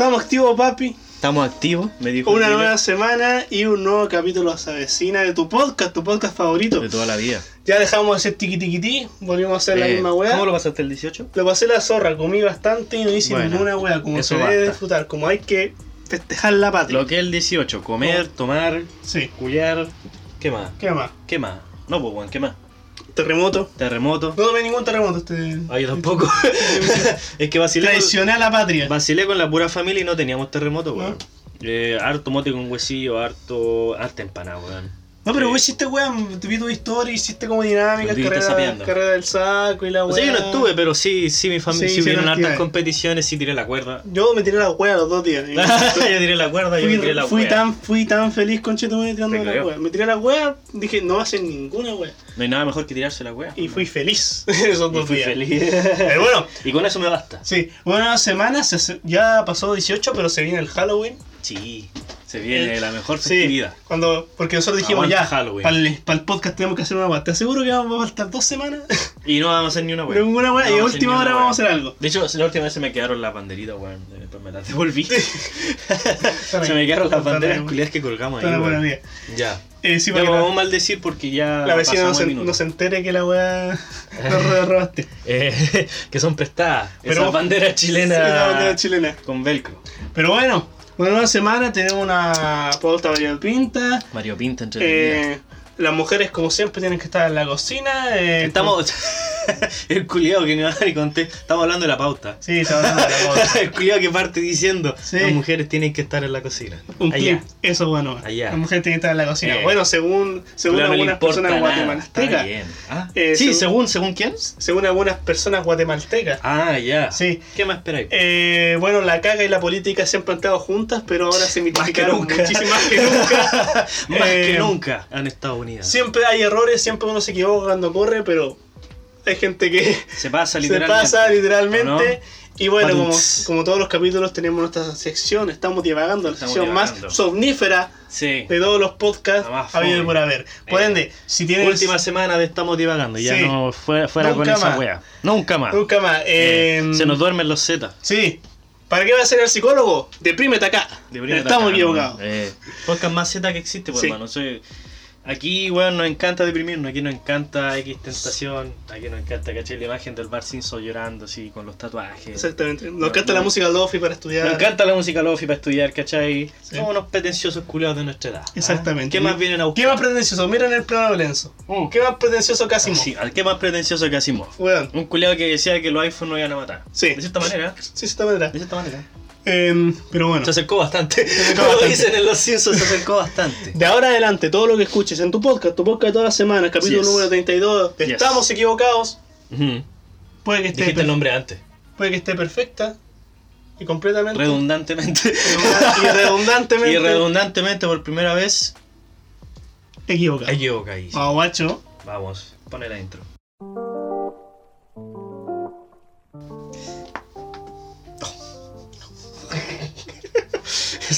Estamos activos, papi. Estamos activos, me dijo. Una nueva semana y un nuevo capítulo se avecina de tu podcast, tu podcast favorito. De toda la vida. Ya dejamos de hacer tiqui tiqui ti, volvimos a hacer la Eh, misma weá. ¿Cómo lo pasaste el 18? Lo pasé la zorra, comí bastante y no hice Bueno, ninguna weá, como eso se debe disfrutar, como hay que festejar la patria. Lo que es el 18, comer, tomar, Sí. ¿Qué más? ¿qué más? ¿Qué más? No, pues, weón, ¿qué más? Terremoto. Terremoto. No tomé ningún terremoto este. Ah, yo tampoco. es que vacilé Traicioné a la patria. vacilé con la pura familia y no teníamos terremoto, weón. Eh, harto mote con huesillo, harto. harta empanada, weón. No, pero vos hiciste te vi tu historia, hiciste como dinámica, Estuviste carrera, carrera del saco y la O weá. sea, yo no estuve, pero sí, sí, mi familia, Sí, sí, hartas competiciones, sí tiré la cuerda. Yo me tiré la weá los dos días. yo tiré la cuerda, yo fui, tiré la fui tan, fui tan feliz con Cheto tirando la weá. Me tiré la weá, dije, no va a hacer ninguna weá. No hay nada mejor que tirarse la wea. Y fui feliz esos Y dos fui días. feliz. Pero bueno, y con eso me basta. sí, una semana, se ya pasó 18, pero se viene el Halloween. Sí, se viene Eh, la mejor Sí, festividad. cuando, porque nosotros dijimos Aguanta ya, Halloween. para el, podcast tenemos que hacer una weá. Te aseguro que vamos a faltar dos semanas. Y no vamos a hacer ni una wea. Ninguna No y a última hora wea. vamos a hacer algo. De hecho, la última vez se me quedaron las banderitas, weón. Después me las devolví. se me quedaron las banderas culiadas que colgamos ahí. Ya. Eh, sí, ya vamos a maldecir porque ya. la vecina no se, no entere que la weá la robaste. Eh, que son prestadas. Pero- chilenas. Sí, la bandera chilena. Con velcro. Pero bueno, una nueva semana, tenemos una pauta variopinta. Mario Pinta entre Eh, las mujeres, como siempre, tienen que estar en la cocina. eh, Estamos. el culiado que no y conté. Estamos hablando de la pauta. Sí, estamos hablando de la pauta. el culiado que parte diciendo Sí. las mujeres tienen que estar en la cocina. Un Allá. clip, eso bueno. Allá. La mujer tiene que estar en la cocina. Eh. Bueno, según, según no algunas personas nada. Guatemaltecas. bien. Ah, Eh, sí, según- según, según quién? Según algunas personas guatemaltecas. Ah, ya. Sí. ¿Qué más esperáis? Eh, bueno, la caga y la política siempre han estado juntas, pero ahora se mitificaron muchísimo más que nunca. más que nunca han estado unidas. Siempre hay errores, siempre uno se equivoca cuando corre, pero hay gente que Se pasa se literalmente. pasa literalmente. ¿O no? Y bueno, como, como todos los capítulos tenemos nuestra sección, estamos divagando, la Estamos sección más divagando. somnífera Sí. de todos los podcasts más habido por haber. Por Eh, ende, si tienes... Última semana de estamos divagando. Ya Sí. no fuera, fuera con Nunca esa más. wea. Nunca más. Nunca más. Eh, eh, se nos duermen los Z. Sí. ¿Para qué va a ser el psicólogo? Deprímete acá. Deprímete Estamos acá, equivocados. Eh, podcast más Z que existe, pues Sí. hermano. Soy- Aquí, weón, nos encanta deprimirnos, aquí nos encanta X tentación, aquí nos encanta, ¿cachai? La imagen del Bar Simpson llorando así con los tatuajes. Exactamente. Nos No, encanta la música lofi para estudiar. Nos encanta la música lofi para estudiar, ¿cachai? Sí. Somos unos pretenciosos culiados de nuestra edad. ¿ah? Exactamente. ¿Qué más vienen a buscar? ¿Qué más pretencioso? Miren el plano de Lenzo. Mm. ¿Qué más pretencioso que Asimov? Sí, ¿Qué más pretencioso que Asimov? Weón. Un culiado que decía que los iPhones no iban a matar. Sí. De cierta manera. Sí, de esta manera. De cierta manera. Em, pero bueno. Se acercó bastante. acercó Como bastante. dicen en los Simpsons, se acercó bastante. De ahora adelante, todo lo que escuches en tu podcast, tu podcast de todas las semanas, capítulo Yes. número 32, de Yes. Estamos equivocados, Ujú. puede que esté, Dijiste el nombre antes. puede que esté perfecta y completamente. Redundantemente. y redundantemente Y redundantemente por primera vez. equivocado. Equivocadísimo. Vamos, guacho. Vamos, pone la intro.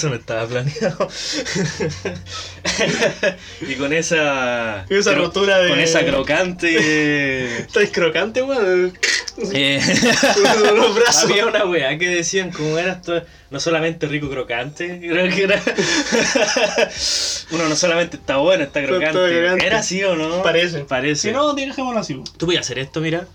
Eso no estaba planeado. y con esa. Y esa rotura de- Con esa crocante. ¿Estáis crocante, weón? eh. Había una weá que decían como era esto, no solamente rico crocante, creo que era. Uno no solamente está bueno, está Está crocante. ¿Era así o no? Parece. Parece. Si no, dejémoslo así. Tú voy a hacer esto, mira.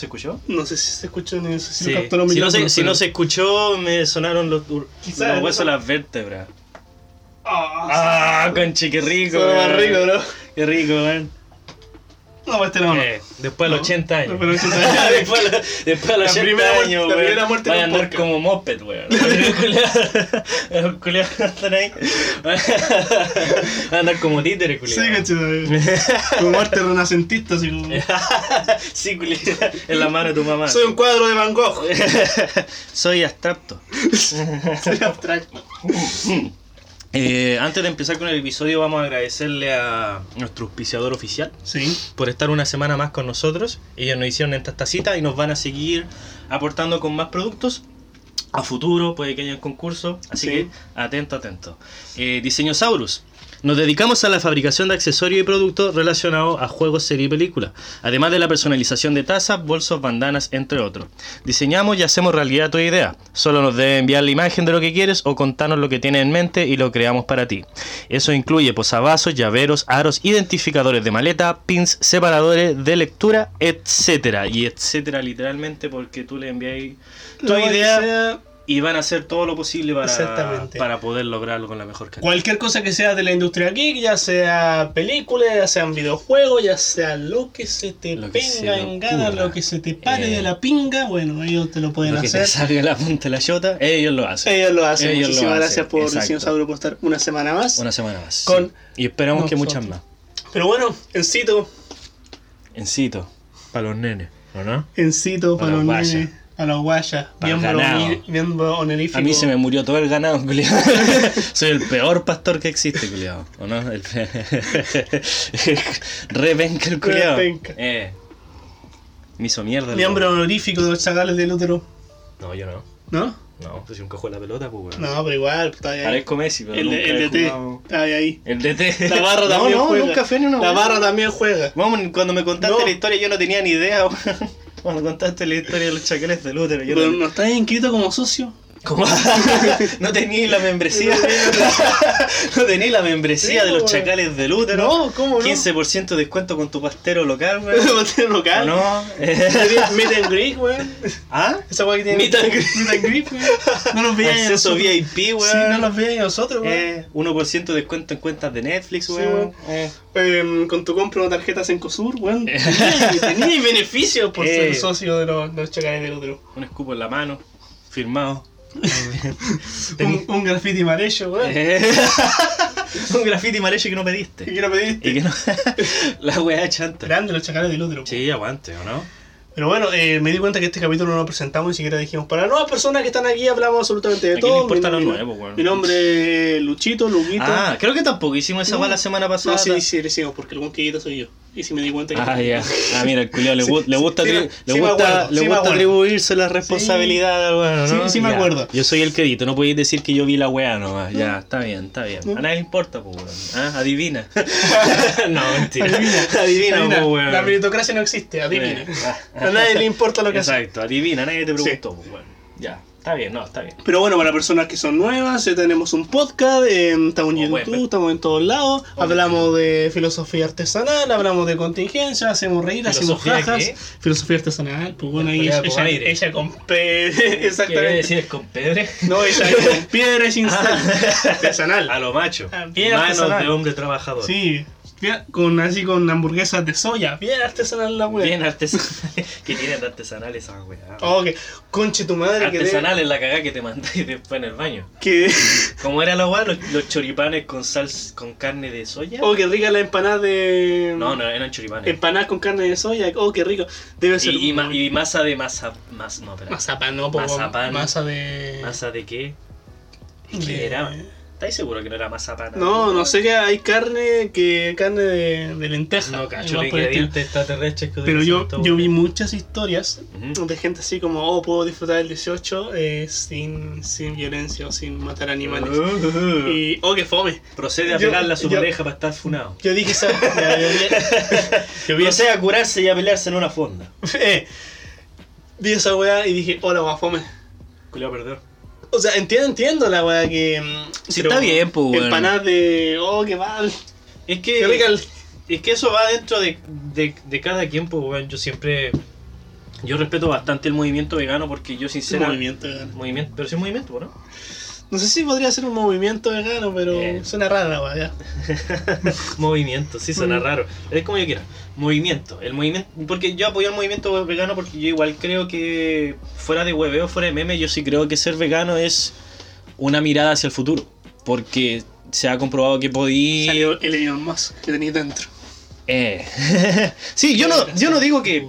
¿Se escuchó? No sé si se escuchó ni sé si Sí. lo Si, no se, si no se escuchó, me sonaron los, los huesos de las vértebras. Ah, Ah, conche, qué rico. Eso weón. rico, bro. Qué rico, man. No, pues este no. Eh, después de los No. 80 años. Después de los 80 años. después, de- después de los La 80 primera muerte- años, la weón. primera muerte Van a andar como moped, weón. Los culiados están ahí. Van a andar como títeres, Sí, culiados. cachito. Como muerte renacentista, así como. sí, culiado. En la mano de tu mamá. Soy un cuadro de Van Gogh. Soy abstracto. Soy abstracto. Eh, antes de empezar con el episodio, vamos a agradecerle a nuestro auspiciador oficial Sí. por estar una semana más con nosotros. Ellos nos hicieron esta tacita y nos van a seguir aportando con más productos. A futuro, puede que haya un concurso. Así Sí. que atento, atento. Eh, Diseñosaurus. Nos dedicamos a la fabricación de accesorios y productos relacionados a juegos, series y películas, además de la personalización de tazas, bolsos, bandanas, entre otros. Diseñamos y hacemos realidad tu idea. Solo nos debes enviar la imagen de lo que quieres o contarnos lo que tienes en mente y lo creamos para ti. Eso incluye posavasos, llaveros, aros, identificadores de maleta, pins, separadores de lectura, etcétera. Y etcétera literalmente porque tú le envías tu idea y van a hacer todo lo posible para, para poder lograrlo con la mejor calidad. Cualquier cosa que sea de la industria geek, ya sea películas, ya sean videojuegos, ya sea lo que se te Lo venga en gana, lo que se te pare Eh. de la pinga, bueno, ellos te lo pueden Lo que te hacer. salga la punta de la chota, ellos lo hacen. Ellos lo hacen. Ellos lo Muchísimas hacen, gracias por exacto. Dinosaurio por estar una semana más. Una semana más. Con sí. Y esperamos que muchas más. Pero bueno, encito, Encito. Para los nenes, ¿o no? encito Para para los nenes, a los guayas, Para el miembro, miembro honorífico. A mí se me murió todo el ganado, culiado. Soy el peor pastor que existe, culiado. ¿O no? El... El culiado. penca. Eh. Me hizo mierda. Miembro loco. honorífico de los chacales del útero. No, yo no. ¿No? No, pues si un cojo de la pelota, pues. No, pero igual, está ahí. Parezco Messi, pero El, nunca el DT, jugado- está ahí. El DT. La barra no, también no, juega. nunca fue ni una La barra también juega. Vamos, cuando me contaste No. la historia yo no tenía ni idea, weón. Cuando contaste la historia de los chacales de útero, yo Pero no, no estás inscrito como socio. ¿Cómo? no tenía la membresía. no tenía la membresía Sí, de los weón. chacales del útero. No, ¿cómo no? 15% de descuento con tu pastero local, weón. Mateo ¿O local. no? Meet and greet, weón. ¿Ah? Esa weá que tiene. Meet and greet. Meet and greet, weón. No nos veían Acceso. VIP, weón. Sí, no nos veían nosotros, weón. Eh, 1% de descuento en cuentas de Netflix, weón. weón. Eh. Em, con tu compra de tarjetas en Cosur, weón. Tenías beneficios por ser Eh. socio de los, los chacales del útero. Un escupo en la mano, firmado. Un, un graffiti hecho, weón. Eh. un graffiti hecho que no ¿Y pediste. qué no pediste? Y que no. la weá chanta. Grande los chacales del útero. Sí, aguante, ¿o no? Pero bueno, eh, me di cuenta que este capítulo no lo presentamos, ni siquiera dijimos. Para las nuevas personas que están aquí hablamos absolutamente de ¿A quién todo. le importa Mi- lo nuevo, weón? Mi nombre es Luchito, Luguito. Ah, creo que tampoco hicimos esa No. la semana pasada. no, sí, sí, decimos, porque el buen que soy yo. Y si me di cuenta que. Ah, ya. Ah, mira, el culiao le, gu- le gusta, Sí, atri- sí le gusta, acuerdo, le gusta atribuirse la responsabilidad, bueno, ¿no? Sí, sí me Ya. acuerdo. Yo soy el quedito, no podéis decir que yo vi la weá nomás. Ya, está bien, está bien. A nadie le importa, pues, weón. Ah, adivina. no, mentira. Adivina, adivina, Adivina, weón. La meritocracia no existe, adivine. Eh, A nadie le importa lo que hace. Exacto, adivina, nadie te preguntó, pues, weón. Ya, está bien, no, está bien. Pero bueno, para personas que son nuevas, ya tenemos un podcast, eh, estamos en. YouTube, estamos en todos lados, hablamos de filosofía artesanal, hablamos de contingencia, hacemos reír, hacemos ¿Filosofía jajas. qué? Filosofía artesanal, pues bueno, ahí ella, con aire. ella con pe... ¿Qué Exactamente. decir con pedre? No, ella con piedra y sin sal. Artesanal. A lo macho. Ah, bien Manos artesanal. de hombre trabajador. Sí, bien- con así con hamburguesas de soya, bien artesanal la wea. Bien artesanal. que tienen artesanal esa weá. Oh, que conche tu madre que de- Artesanal es la cagada que te mandáis después en el baño. que ¿Cómo era la weá? Los, los choripanes con sal con carne de soya. Oh, qué rica la empanada de No, no, eran choripanes. Empanadas con carne de soya, oh, qué rico. Debe ser Y, y, ma- muy- y masa de masa. Mas, no, espera. Mazapán, no, po, Mazapán. masa de... ¿Masa de qué? de- ¿Qué era? ¿Estáis seguro que no era mazapán? No, no sé que hay carne que carne de, de lenteja. No, cacho, ingredientes extraterrestres que Pero yo, yo vi muchas historias de gente así como, oh, puedo disfrutar el 18 eh, sin, sin violencia o sin matar animales. Uh. Y, oh, qué fome. Procede a pegarle a su yo- pareja para estar funado. Yo dije esa... ya, yo vi, Procede a curarse y a pelearse en una fonda. eh, vi esa weá y dije, hola, weá, fome. Culeado perdedor. O sea, entiendo, entiendo la weá que. mm, Sí, está bien, pues, weón. Empanadas de. Oh, qué mal. Es Qué rica que, el. es que eso va dentro de, de, de cada quien, pues, weón. Yo siempre. Yo respeto bastante el movimiento vegano porque yo, sinceramente. movimiento vegano. Movimiento, pero sí movimiento, ¿no? No sé si podría ser un movimiento vegano, pero Eh. suena rara la movimiento, sí suena Mm. raro. Es como yo quiera. Movimiento. El movimiento. Porque yo apoyo el movimiento vegano porque yo igual creo que fuera de hueveo, fuera de meme, yo sí creo que ser vegano es una mirada hacia el futuro. Porque se ha comprobado que podí. Salió el Elon Musk que tenía dentro. Eh. sí, yo no, yo no digo que.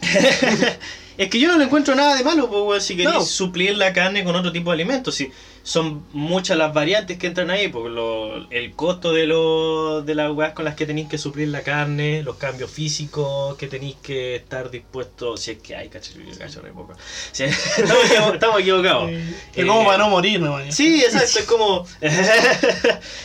Es que yo no le encuentro nada de malo, pues, si querés No. suplir la carne con otro tipo de alimentos. Si son muchas las variantes que entran ahí, porque lo- el costo de, lo, de las weas con las que tenéis que suplir la carne, los cambios físicos que tenéis que estar dispuestos, si es que hay, cacho, yo cacho re poco. Si- estamos, equivo- estamos equivocados. Eh, Eh, como para no morir, no Sí, exacto, es como.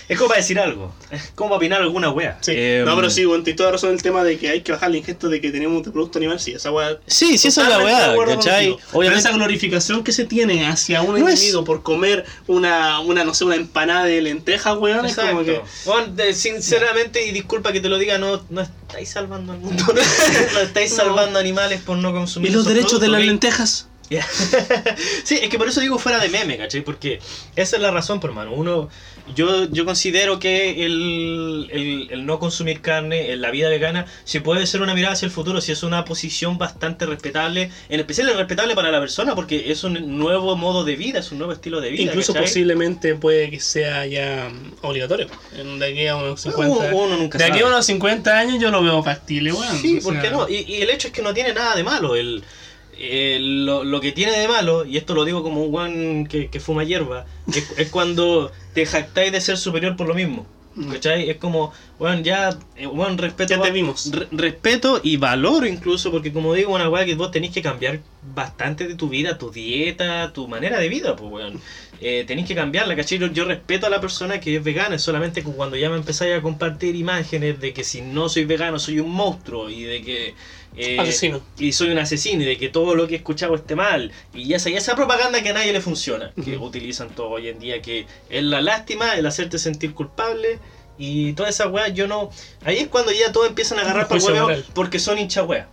es como para decir algo. Es como para opinar alguna wea. Sí. Eh, no, pero sí, bueno, tienes toda razón el tema de que hay que bajar la ingesta de que tenemos de producto animal. Sí, esa weá. Sí, sí, esa es la acuerdo ¿cachai? Pero Obviamente. esa glorificación que se tiene hacia un No es- individuo por comer una, una, no sé, una empanada de lentejas, weón, es como que. Exacto. Bueno, de- sinceramente, y disculpa que te lo diga, no, no estáis salvando al mundo. no estáis No. salvando animales por no ¿Y consumir los esos derechos de las lentejas? Sí, es que por eso digo fuera de meme, ¿cachai? Porque esa es la razón, por hermano. Uno, yo, yo considero que el, el, el no consumir carne en la vida vegana, si puede ser una mirada hacia el futuro, si es una posición bastante respetable, en especial es respetable para la persona, porque es un nuevo modo de vida, es un nuevo estilo de vida. Incluso ¿cachai? posiblemente puede que sea ya obligatorio. De aquí a unos 50 Uno- uno nunca De aquí a unos 50 años yo lo veo factible, weón. Sí, ¿por sea, qué no? Y, y el hecho es que no tiene nada de malo. El, el- lo, lo que tiene de malo, y esto lo digo como un guan que, que fuma hierba, es, es cuando te jactáis de ser superior por lo mismo. Mm. ¿Cachai? Es como, bueno, ya, eh, weón, respeto, Ya te vimos. re- respeto y valoro incluso, porque como digo, una weá que vos tenéis que cambiar bastante de tu vida, tu dieta, tu manera de vida, pues weón. Eh, tenéis que cambiarla, ¿cachai? Yo, respeto a la persona que es vegana, es solamente cuando ya me empezáis a compartir imágenes de que si no soy vegano soy un monstruo y de que... eh, Asesino. y soy un asesino y de que todo lo que he escuchado esté mal y esa, y esa propaganda que a nadie le funciona que utilizan todo hoy en día que es la lástima el hacerte sentir culpable y toda esa weá yo no ahí es cuando ya todos empiezan a agarrar juicio huevo porque son hincha weá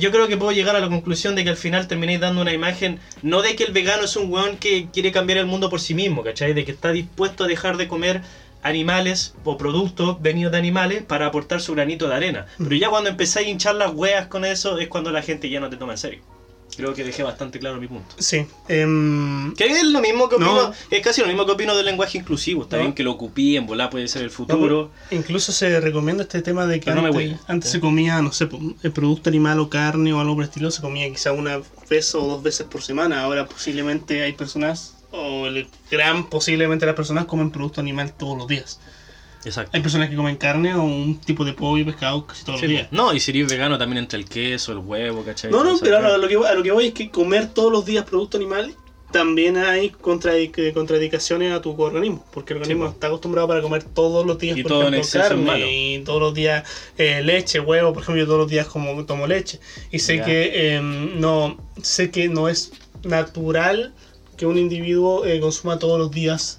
yo creo que puedo llegar a la conclusión de que al final terminéis dando una imagen no de que el vegano es un weón que quiere cambiar el mundo por sí mismo ¿cachai? de que está dispuesto a dejar de comer animales o productos venidos de animales para aportar su granito de arena. Pero ya cuando empezáis a hinchar las weas con eso es cuando la gente ya no te toma en serio. Creo que dejé bastante claro mi punto. Sí. em, Que es lo mismo que opino, No. es casi lo mismo que opino del lenguaje inclusivo. Está No. bien que lo ocupí, en volar puede ser el no, futuro. pero incluso se recomienda este tema de que Pero no me antes, voy. antes Sí. se comía, no sé, el producto animal o carne o algo por el estilo, se comía quizá una vez o dos veces por semana. Ahora posiblemente hay personas, o el gran posiblemente las personas comen producto animal todos los días. Exacto. Hay personas que comen carne o un tipo de pollo y pescado casi todos Sí, los días. no, y si eres vegano también entre el queso, el huevo, ¿cachai? No, no, pero a lo, que, voy- a lo que voy es que comer todos los días producto animal también hay contradic- contradicciones a tu organismo, porque el organismo está acostumbrado para comer todos los días, Y por todo ejemplo, carne, y todos los días eh, leche, huevo, por ejemplo, yo todos los días como tomo leche y sé Ya. que em, no sé que no es natural que un individuo eh, consuma todos los días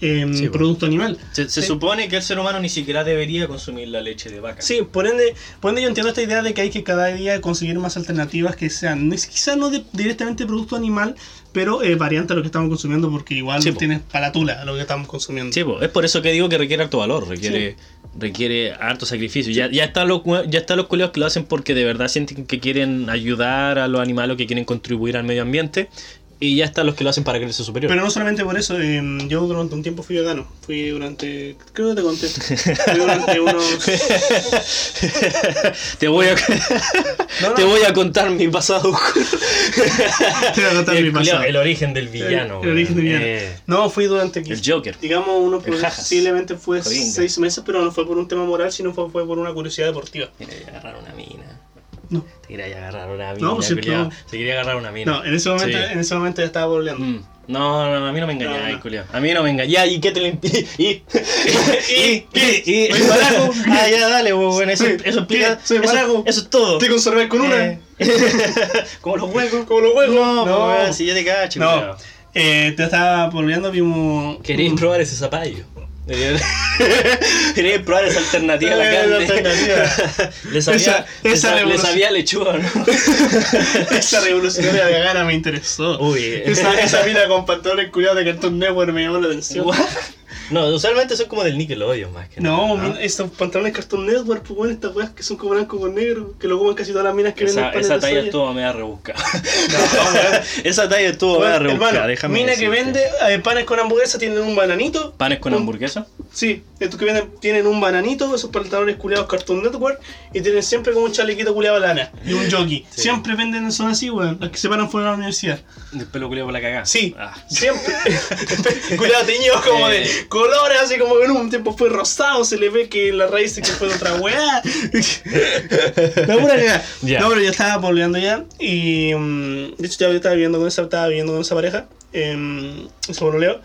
Sí, producto animal. Se, se Sí. supone que el ser humano ni siquiera debería consumir la leche de vaca. Sí, por ende, por ende yo entiendo esta idea de que hay que cada día conseguir más alternativas que sean, quizás no de- directamente producto animal, pero eh, variante a lo que estamos consumiendo, porque igual Sí, tienes para tula a lo que estamos consumiendo. Sí, po, es por eso que digo que requiere harto valor, requiere, requiere harto sacrificio. Ya, ya están los ya están los culiados que lo hacen porque de verdad sienten que quieren ayudar a los animales o que quieren contribuir al medio ambiente. Y ya están los que lo hacen para creerse superior. Pero no solamente por eso, eh, yo durante un tiempo fui vegano. Fui durante. Creo que te conté. Fui durante unos. te voy a No, no. te voy a contar mi pasado. Te voy a contar el, mi pasado. el origen del villano. El, el origen de weón. villano. Eh, No, fui durante. el Joker. Digamos, uno El jajas. posiblemente fue Jodinga. seis meses, pero no fue por un tema moral, sino fue, fue por una curiosidad deportiva. Te quería agarrar una mina. No. Te quería agarrar una mina. No, pues culiao. no. Te quería agarrar una mina. No, en ese momento, Sí. en ese momento ya estaba volviendo. Mm. No, no, a mí no me engañáis, No, no. culiao. A mí no me engañáis. ¿y qué te lo impide? ¿Y? ¿Y? ¿Y? ¿Y? Ah, ya, dale, pues, bueno, eso, eso explica. Soy eso, eso es todo. Te conservé con una. Eh, Como los huecos. Como los huecos. No, No. pues, si ya te cacho, No. Eh, te estaba volviendo, vimos. ¿Queréis probar ese zapallo? ¿Queréis probar esa alternativa a la carne? la alternativa. Le sabía, Esa- esa sa- le revolución. sabía lechuga, ¿no? Esa revolucionaria vegana me interesó. Uy. Esa, esa mina con pantalones culiados de Cartoon Network me llamó la atención. What? No, usualmente son como del Nickelodeon más que No, nada. mina, estos pantalones Cartoon Network, pues bueno, estas weas que son como blanco con negro, que lo comen casi todas las minas que Esa, venden esa talla estuvo media rebuscada. No, esa talla estuvo media rebuscada, hermano, déjame mina que vende eh, panes con hamburguesa tienen un bananito. ¿Panes con un- hamburguesa? Sí, estos que vienen, tienen un bananito, esos pantalones culiados Cartoon Network, y tienen siempre como un chalequito culiado lana y un jockey. Sí. Siempre venden son así, weón, las que se paran fuera de la universidad. Después lo culeo por la cagada. Sí, Ah. siempre. culiado teñido como Eh. de colores, así como en un tiempo fue rosado, se le ve que la raíz que fue de otra weá. La pura cagada. Ya. No, pero yo estaba poleando ya, y mm, de hecho ya estaba viviendo con esa, estaba viviendo con esa pareja, eh, ese pololeo.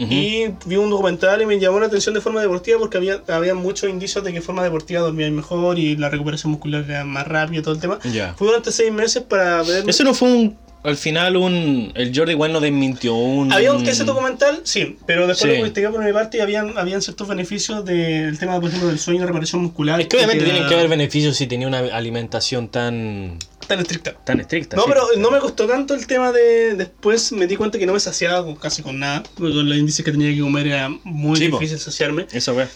Ujú. Y vi un documental y me llamó la atención de forma deportiva porque había, había muchos indicios de que forma deportiva dormían mejor y la recuperación muscular era más rápida y todo el tema. Ya. Fui durante seis meses para ver... Eso no fue un. Al final, un. El Jordi igual no desmintió un. Había un ese documental, sí, pero después Sí. lo investigué por mi parte y habían, habían ciertos beneficios del tema, por ejemplo, del sueño y la reparación muscular. Es que obviamente tienen que haber beneficios si tenía una alimentación tan. Tan estricta. tan estricta. No, sí. pero no me costó tanto el tema de. Después me di cuenta que no me saciaba casi con nada. Porque con los índices que tenía que comer era muy Sí, difícil saciarme. Eso, weón.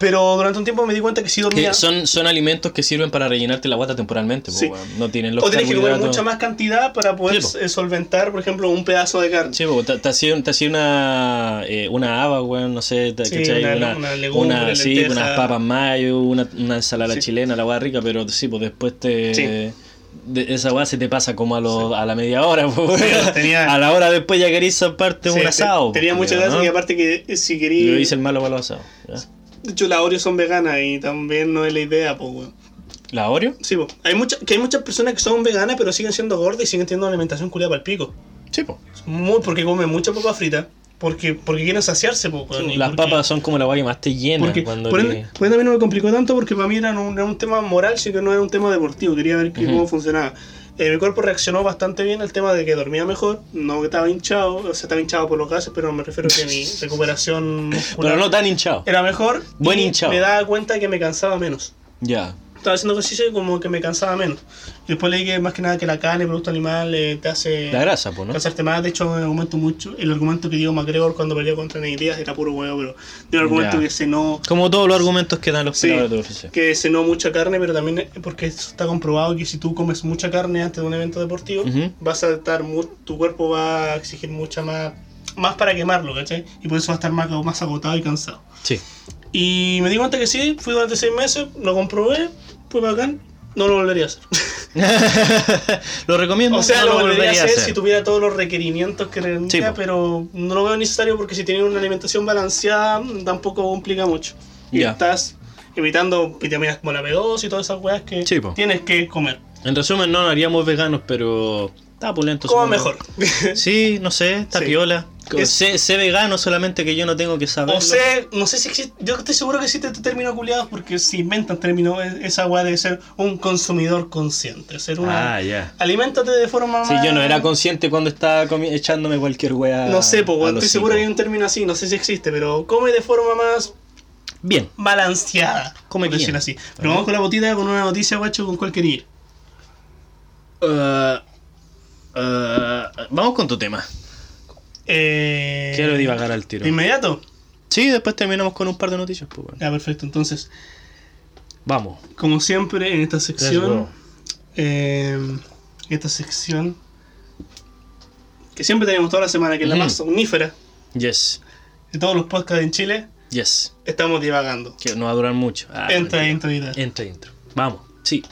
Pero durante un tiempo me di cuenta que sí dormía. Que son, son alimentos que sirven para rellenarte la guata temporalmente. po, Sí. weón. No tienen los o tienes que comer mucha más cantidad para poder Sí, po. eh, solventar, por ejemplo, un pedazo de carne. Sí, po, te, te hacía, te hacía una, eh, una haba, weón, no sé, te, Sí, ¿cachai? una- una legumbre, una- sí, unas papas mayo, una, una ensalada Sí. chilena, la weá rica, pero sí, pues después te... Sí. de- esa weá se te pasa como a, lo- a la media hora, po, tenía- A la hora después ya querís zamparte Sí, un asado. Tenía po, mucha gracia y aparte que eh, si quería. hice el malo para los asados. De hecho, las Oreos son veganas y también no es la idea, pues, weón. ¿La Oreo? Sí, po. Hay, mucha, que hay muchas personas que son veganas pero siguen siendo gordas y siguen teniendo una alimentación culiada para el pico. Sí, po. Muy, porque comen mucha papa frita. Porque, porque quieren saciarse, pues, y Las porque- papas son como la que más te llena. Porque, cuando por, ende, por ende a mí no me complicó tanto porque para mí era un, era un tema moral, sino que no era un tema deportivo. Quería ver que- cómo funcionaba. Eh, mi cuerpo reaccionó bastante bien al tema de que dormía mejor, no estaba hinchado, o sea, estaba hinchado por los gases, pero me refiero a que mi recuperación muscular Pero no tan hinchado. era mejor. Buen y hinchado. Me daba cuenta que me cansaba menos. Ya. Estaba haciendo ejercicio y como que me cansaba menos. Y después leí que más que nada que la carne, el producto animal, eh, te hace La grasa, pues, ¿no? cansarte más. De hecho, argumento mucho. El argumento que dio McGregor cuando peleó contra Ney Díaz era puro huevo, pero dio un argumento Ya. que cenó, Como todos los argumentos que dan los Sí. peleadores de UFC. que cenó mucha carne, pero también porque eso está comprobado que si tú comes mucha carne antes de un evento deportivo, Ujú. vas a estar mu- tu cuerpo va a exigir mucha más más para quemarlo, ¿cachai? Y por eso va a estar más, más agotado y cansado. Sí. Y me di cuenta que sí, fui durante seis meses, lo comprobé, fue bacán, no lo volvería a hacer. lo recomiendo. O sea, no lo volvería a hacer, hacer. si tuviera todos los requerimientos que rendía, Sí, pero no lo veo necesario porque si tienes una alimentación balanceada tampoco complica mucho. Y estás evitando vitaminas como la B2 y todas esas weas que Sí, tienes que comer. En resumen, no haríamos veganos, pero está pulento. Como supongo. mejor. Sí, no sé, está Sí. piola. Es- Sé, sé vegano, solamente que yo no tengo que saber. o sé, no sé si existe, yo estoy seguro que existe este término culiado porque si inventan término, esa wea debe ser un consumidor consciente, ser una... Ah, ya. Aliméntate de forma Sí, más... yo no era consciente cuando estaba comi- echándome cualquier wea. No sé, pues, estoy seguro que hay un término así, no sé si existe, pero come de forma más Bien. balanceada, Come bien. así. Pero vamos con la botita con una noticia, guacho, con cuál quería ir. Uh, uh, vamos con tu tema. Eh, Quiero divagar al tiro. ¿De inmediato? Sí, después terminamos con un par de noticias. Pues, bueno. Ya, perfecto. Entonces, Vamos. como siempre, en esta sección, eh, esta sección que siempre tenemos toda la semana, que es la Ujú. más omnífera Yes. de todos los podcasts en Chile, Yes. estamos divagando. Que no va a durar mucho. Ah, Entra, entra, entra. Entra, intro. Vamos. Sí.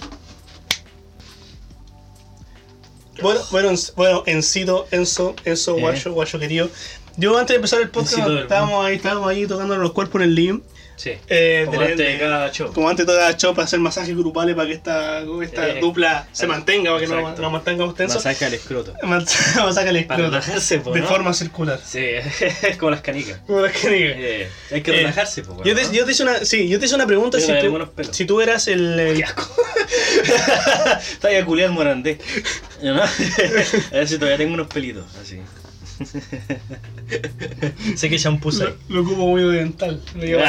Bueno, bueno, en- bueno, Encido, Enzo, Enzo, Eh. Guacho, Guacho querido. Yo antes de empezar el podcast, Encito estábamos ahí, estábamos ahí tocando los cuerpos en el living. Sí. Eh, Como de- antes de- de cada show. como antes toda show para hacer masajes grupales para que esta, esta Eh, dupla se mantenga, para que no nos mantengamos tensos. Masaje al escroto. Masaje al Para escroto. relajarse, po, De ¿no? forma circular. Sí, es como las canicas. Como las diga. Eh, hay que Eh, relajarse, po, Yo te, ¿no? yo te hice una, sí, yo te hice una pregunta si tú, si tú eras el, el- Qué asco. Está ahí a culiar morandé. ¿No? A ver si todavía tengo unos pelitos, así. Sé que shampoo lo, lo ocupo muy oriental. Lo.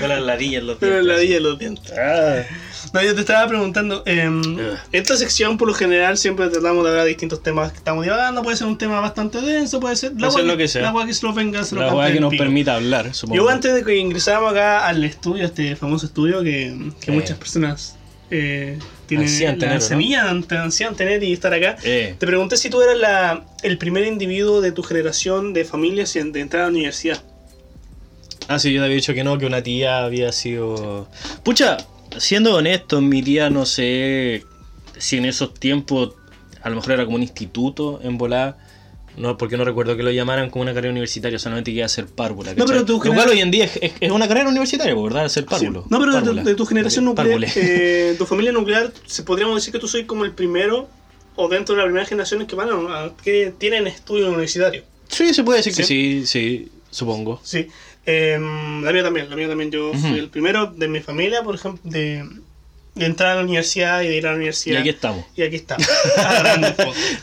Con las ladillas en los dientes. la dilla de los dientes. Ah. No, yo te estaba preguntando, em, Ugh. esta sección por lo general siempre tratamos de hablar de distintos temas que estamos divagando, puede ser un tema bastante denso, puede ser ser hueá lo que sea. La hueá que se lo venga, se lo La cante weá que nos permita hablar, supongo. Yo antes de que ingresáramos acá al estudio, este famoso estudio que, que Eh. muchas personas eh, tiene Ansían la tener, ¿no? semilla, ante- ansían tener y estar acá. Eh, Te pregunté si tú eras la, el primer individuo de tu generación de familias en- de entrar a la universidad. Ah, sí, yo te había dicho que no, que una tía había sido. Pucha, siendo honesto, mi tía no sé si en esos tiempos a lo mejor era como un instituto en volar. No, porque no recuerdo que lo llamaran como una carrera universitaria, solamente que iba a ser párvula. No, ¿cachai? pero tu Lo cual genera- hoy en día es, es- es una carrera universitaria, ¿verdad? Ser párvulo. Sí. No, pero de, tu- Párvula. de tu generación nuclear, eh, tu familia nuclear, podríamos decir que tú soy como el primero o dentro de la primera generación que van a, que tienen estudio universitario. Sí, se puede decir que ¿Sí? sí, sí, supongo. Sí. Em, la mía también, la mía también. Yo Ujú. fui el primero de mi familia, por ejemplo, de, de entrar a la universidad y de ir a la Y universidad. aquí estamos. Y aquí está. Agarrando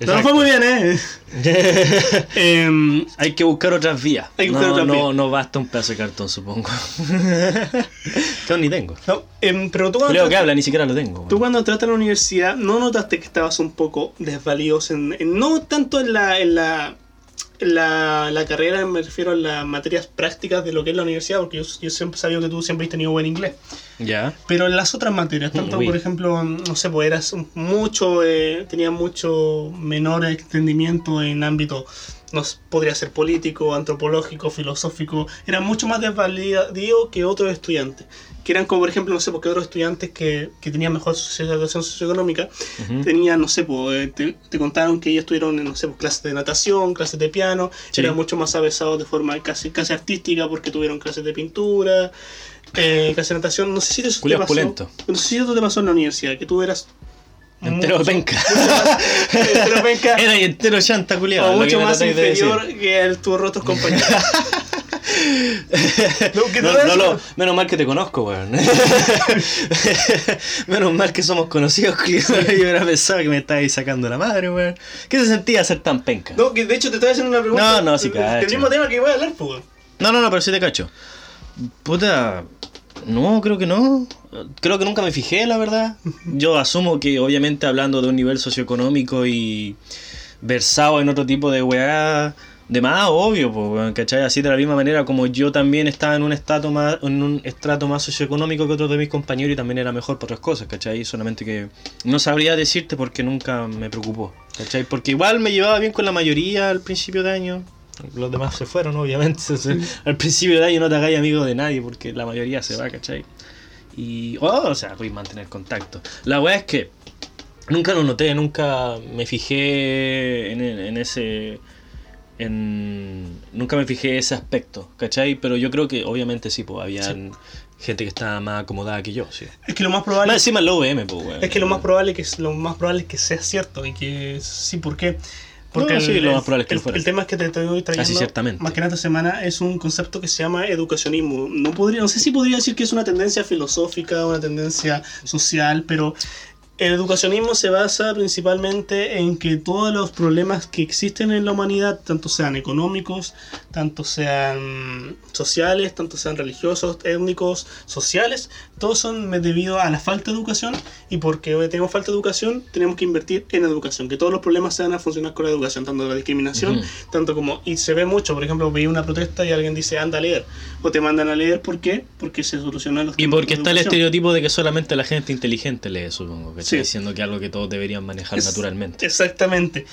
Eh, No fue muy bien, ¿eh? Em, Hay que buscar otras vías. Hay que buscar no, otras no, vías. no basta un pedazo de cartón, supongo. que ni tengo. no, em, pero tú cuando, Leo que habla, ni siquiera lo tengo. tú cuando entraste a la universidad, ¿no notaste que estabas un poco desvalidos en, en- no tanto en la, en la la, la carrera, me refiero a las materias prácticas de lo que es la universidad, porque yo, yo siempre he sabido que tú siempre has tenido buen inglés. Ya. Pero en las otras materias, tanto Uy. por ejemplo, no sé, pues eras mucho, eh, tenía mucho menor entendimiento en ámbito, no podría ser político, antropológico, filosófico, era mucho más desvalido que otros estudiantes. Que eran como, por ejemplo, no sé, porque otros estudiantes que, que tenían mejor situación socioeconómica Ujú. tenían, no sé, pues, eh, te, te contaron que ellos tuvieron, no sé, pues, clases de natación, clases de piano, Sí. eran mucho más avesados de forma casi, casi artística porque tuvieron clases de pintura, eh, clases de natación. No sé si eso te Culeos pasó. No sé si eso te pasó en la universidad, que tú eras Entero mucho- penca. mucho más- entero penca, Era y entero chanta culiado. o mucho más tratáis de inferior que el, tus rotos compañeros. No, No, no lo- menos mal que te conozco, weón. menos mal que somos conocidos, culiado. Yo hubiera pensado que me estabais sacando la madre, weón. ¿Qué se sentía ser tan penca? No, que de hecho te estoy haciendo una pregunta. No, no, sí, cacho. Del mismo tema que voy a hablar, pues. No, no, no, pero sí te cacho. Puta. No, creo que no. Creo que nunca me fijé, la verdad. Yo asumo que, obviamente, hablando de un nivel socioeconómico y versado en otro tipo de weá, de más, obvio, pues, ¿cachai? Así de la misma manera como yo también estaba en un estrato más, en un estrato más socioeconómico que otros de mis compañeros y también era mejor por otras cosas, ¿cachai? Solamente que no sabría decirte porque nunca me preocupó, ¿cachai? Porque igual me llevaba bien con la mayoría al principio de año. Los demás se fueron, obviamente. Al principio de año no te hagáis amigo de nadie porque la mayoría se va, ¿cachai? Y, oh, o sea, podéis mantener contacto. La weá es que nunca lo noté, nunca me fijé en, en ese. En, nunca me fijé ese aspecto, ¿cachai? Pero yo creo que obviamente sí, pues habían gente que estaba más acomodada que yo, sí. Es que lo más probable Más encima en la UVM, pues, weón. Es que lo más probable que lo más probable es que sea cierto y que sí, ¿por qué? Porque No, sí, lo más probable es que el, el tema es que te estoy trayendo Así ciertamente. más que nada esta semana es un concepto que se llama educacionismo. No podría, no sé si podría decir que es una tendencia filosófica, una tendencia social, pero el educacionismo se basa principalmente en que todos los problemas que existen en la humanidad, tanto sean económicos, tanto sean sociales, tanto sean religiosos, étnicos, sociales, todos son debido a la falta de educación y porque tenemos falta de educación tenemos que invertir en educación, que todos los problemas se van a funcionar con la educación, tanto la discriminación, Ujú. tanto como, y se ve mucho, por ejemplo, veía una protesta y alguien dice anda a leer, o te mandan a leer, ¿por qué? Porque se solucionan los Y porque está el educación. estereotipo de que solamente la gente inteligente lee, supongo, que Sí. diciendo que es algo que todos deberían manejar Es- naturalmente. Exactamente.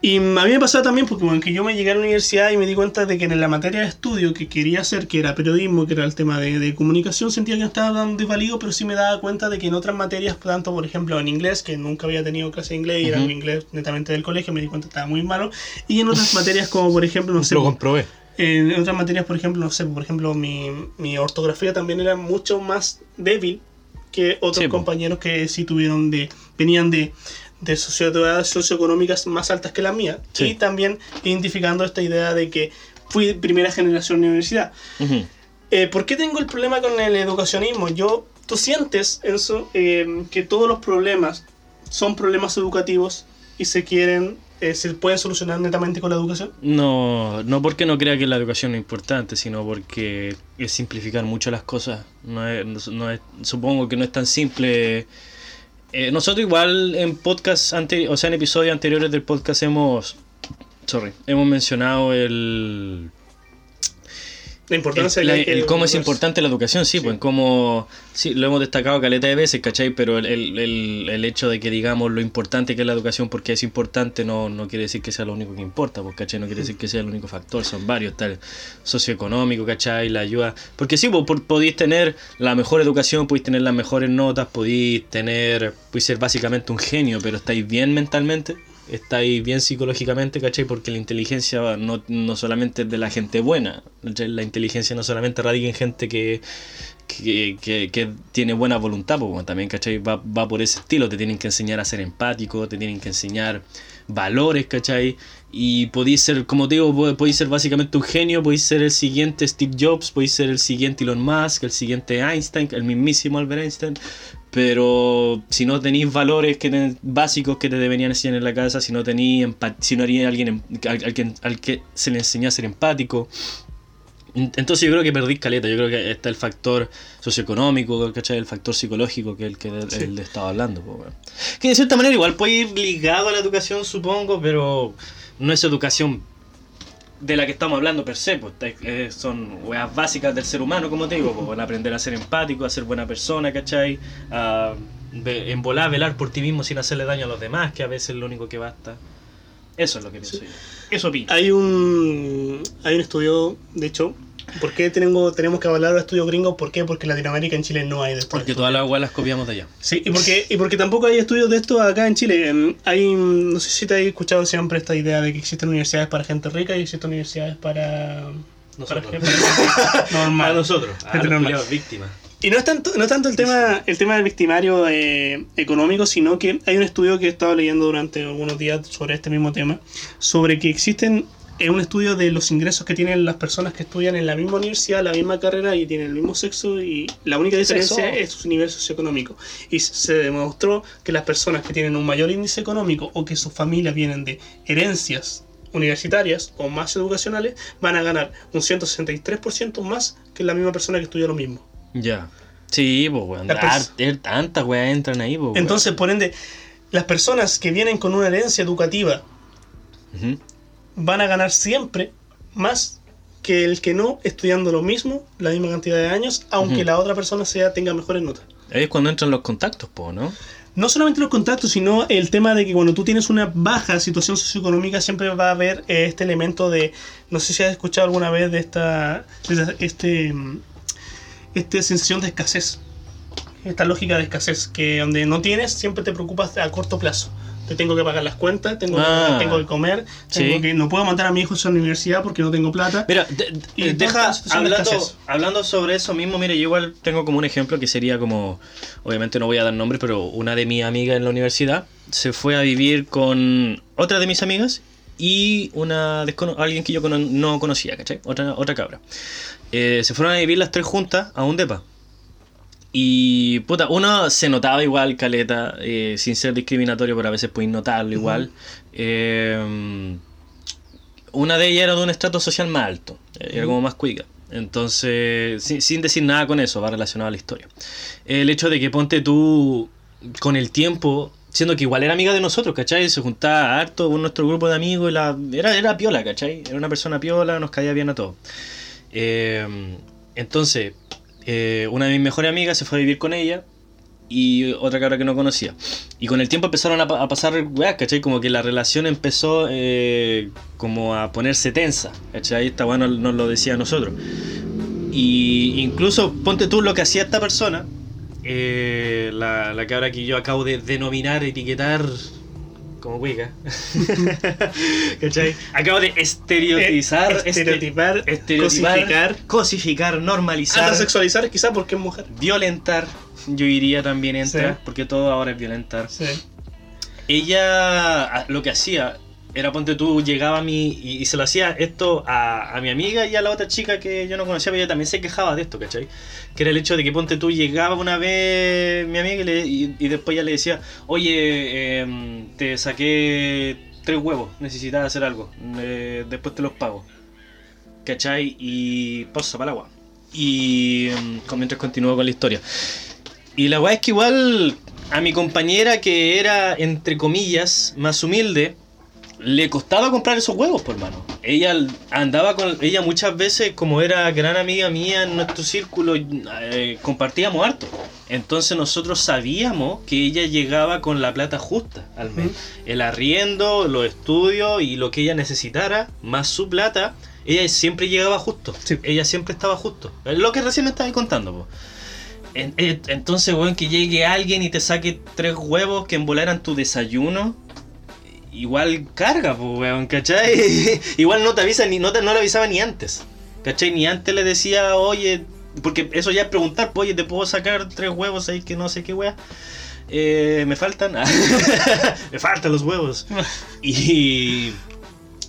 Y a mí me pasaba también porque bueno, que yo me llegué a la universidad y me di cuenta de que en la materia de estudio que quería hacer, que era periodismo, que era el tema de, de comunicación, sentía que no estaba tan desvalido, pero sí me daba cuenta de que en otras materias, tanto por ejemplo en inglés, que nunca había tenido clase de inglés y era un inglés netamente del colegio, me di cuenta que estaba muy malo. Y en otras materias como por ejemplo, no sé, Lo comprobé. en otras materias, por ejemplo, no sé, por ejemplo, mi, mi ortografía también era mucho más débil que otros Sí, compañeros que sí tuvieron de, venían de, de sociedades socioeconómicas más altas que la mía. Sí. Y también identificando esta idea de que fui primera generación de universidad. Ujú. Eh, ¿Por qué tengo el problema con el educacionismo? Yo, ¿Tú sientes, Enzo, eh, que todos los problemas son problemas educativos y se quieren, eh, se pueden solucionar netamente con la educación? No, no porque no crea que la educación es importante, sino porque es simplificar mucho las cosas. No es, no es- supongo que no es tan simple. Eh, nosotros igual en podcast o sea, en episodios anteriores del podcast hemos, sorry, hemos mencionado el La importancia el, la- que el cómo es importante la educación, sí, pues como sí, lo hemos destacado caleta de veces, ¿cachai? Pero el, el- el- hecho de que digamos lo importante que es la educación porque es importante no, no quiere decir que sea lo único que importa, pues, ¿cachai? No quiere decir que sea el único factor, son varios, tal socioeconómico, ¿cachai? La ayuda. Porque sí, por- podéis tener la mejor educación, podéis tener las mejores notas, podéis tener, podéis ser básicamente un genio, pero estáis bien mentalmente. Estáis bien psicológicamente, ¿cachai? Porque la inteligencia no, no solamente es de la gente buena, la inteligencia no solamente radica en gente que, que, que- tiene buena voluntad, pues, también, ¿cachai? Va, va por ese estilo, te tienen que enseñar a ser empático, te tienen que enseñar valores, ¿cachai? Y podéis ser, como te digo, po- podéis ser básicamente un genio, podéis ser el siguiente Steve Jobs, podéis ser el siguiente Elon Musk, el siguiente Einstein, el mismísimo Albert Einstein, pero si no tenéis valores que básicos que te deberían enseñar en la casa, si no tenéis si no haría alguien al, que, se le enseñó a ser empático, entonces yo creo que perdí caleta, yo creo que está el factor socioeconómico, ¿cachai? El factor psicológico que es el que Sí. de estaba hablando. Que de cierta manera igual puede ir ligado a la educación, supongo, pero no es educación de la que estamos hablando per se, pues, eh, son weas básicas del ser humano, como te digo, pues, aprender a ser empático, a ser buena persona, ¿cachai? A ve- en volar, velar por ti mismo sin hacerle daño a los demás, que a veces es lo único que basta. Eso es lo que pienso yo. Eso opino. Hay un, hay un estudio, de hecho, ¿por qué tenemos, tenemos que hablar de estudios gringos? ¿Por qué? Porque en Latinoamérica, en Chile no hay de Porque todas las weas las copiamos de allá. Sí, y porque, y porque tampoco hay estudios de esto acá en Chile. Em, Hay, no sé si te has escuchado siempre esta idea de que existen universidades para gente rica y existen universidades para, para Nosotros. gente normal. A nosotros, a Gente los víctimas. Y no es tanto, no es tanto el tema, el tema del victimario eh, económico, sino que hay un estudio que he estado leyendo durante algunos días sobre este mismo tema, sobre que existen eh, un estudio de los ingresos que tienen las personas que estudian en la misma universidad, la misma carrera y tienen el mismo sexo y la única diferencia Sexo. es su nivel socioeconómico. Y se demostró que las personas que tienen un mayor índice económico o que sus familias vienen de herencias universitarias o más educacionales van a ganar un 163% más que la misma persona que estudió lo mismo. Ya. Sí, pues weón. Tantas weas entran ahí, pues. Entonces, por ende, las personas que vienen con una herencia educativa Ujú. Van a ganar siempre más que el que no estudiando lo mismo, la misma cantidad de años, aunque la otra persona sea tenga mejores notas. Ahí es cuando entran los contactos, po, ¿no? No solamente los contactos, sino el tema de que cuando tú tienes una baja situación socioeconómica siempre va a haber eh, este elemento de, no sé si has escuchado alguna vez de esta, de este, esta sensación de escasez, esta lógica de escasez, que donde no tienes siempre te preocupas a corto plazo. Te tengo que pagar las cuentas, tengo, Ah. que, tengo que comer, tengo Sí. que, no puedo mandar a mi hijo a la universidad porque no tengo plata. Mira, de- de- Y deja, hablando, hablando sobre eso mismo, mire, yo igual tengo como un ejemplo que sería como, obviamente no voy a dar nombres, pero una de mis amigas en la universidad se fue a vivir con otra de mis amigas y una alguien que yo no conocía, ¿cachai? Otra, otra cabra. Eh, se fueron a vivir las tres juntas a un depa. Y puta, uno se notaba igual, caleta, eh, sin ser discriminatorio, pero a veces podéis notarlo igual. Eh, una de ellas era de un estrato social más alto, eh, era como más cuica. Entonces, sin, sin decir nada con eso, va relacionado a la historia. El hecho de que ponte tú con el tiempo, siendo que igual era amiga de nosotros, ¿cachai? Se juntaba harto con nuestro grupo de amigos, y la, era, era piola, ¿cachai? Era una persona piola, nos caía bien a todos. Eh, entonces, eh, una de mis mejores amigas se fue a vivir con ella y otra cabra que no conocía. Y con el tiempo empezaron a, pa- a pasar weas, ¿cachai? Como que la relación empezó eh, como a ponerse tensa, ¿cachai? Esta weá nos, lo decía a nosotros. Y incluso, ponte tú lo que hacía esta persona, eh, la, la que yo acabo de denominar, etiquetar como Wicca. ¿Cachai? Acabo de estereotizar, Eh, estereotipar, este- estereotipar, cosificar. cosificar, normalizar, sexualizar quizás porque es mujer. violentar. Yo iría también entra, Sí. porque todo ahora es violentar. Sí. Ella lo que hacía era, ponte tú, llegaba a mí y, se lo hacía esto a, a mi amiga y a la otra chica que yo no conocía, pero ella también se quejaba de esto, ¿cachai? Que era el hecho de que, ponte tú, llegaba una vez mi amiga y, le- y- después ya le decía, oye, em, te saqué tres huevos, necesitas hacer algo, después te los pago. ¿Cachai? Y pausa para el agua. Y em, mientras continúo con la historia. Y la weá es que igual a mi compañera que era, entre comillas, más humilde, le costaba comprar esos huevos, por hermano. Ella andaba con. Ella muchas veces, como era gran amiga mía en nuestro círculo, eh, compartíamos harto. Entonces nosotros sabíamos que ella llegaba con la plata justa al mes. El arriendo, los estudios y lo que ella necesitara, más su plata, ella siempre llegaba justo. Ella siempre estaba justo. Lo que recién me estabas contando, po. Eh, entonces, weón, que llegue alguien y te saque tres huevos que embolaran tu desayuno igual carga, pues, weón, ¿cachai? igual no te avisa ni, no, te, no le avisaba ni antes, ¿cachai? Ni antes le decía, oye, porque eso ya es preguntar, pues, oye, te puedo sacar tres huevos ahí que no sé qué weá. Eh, me faltan, me faltan los huevos. y.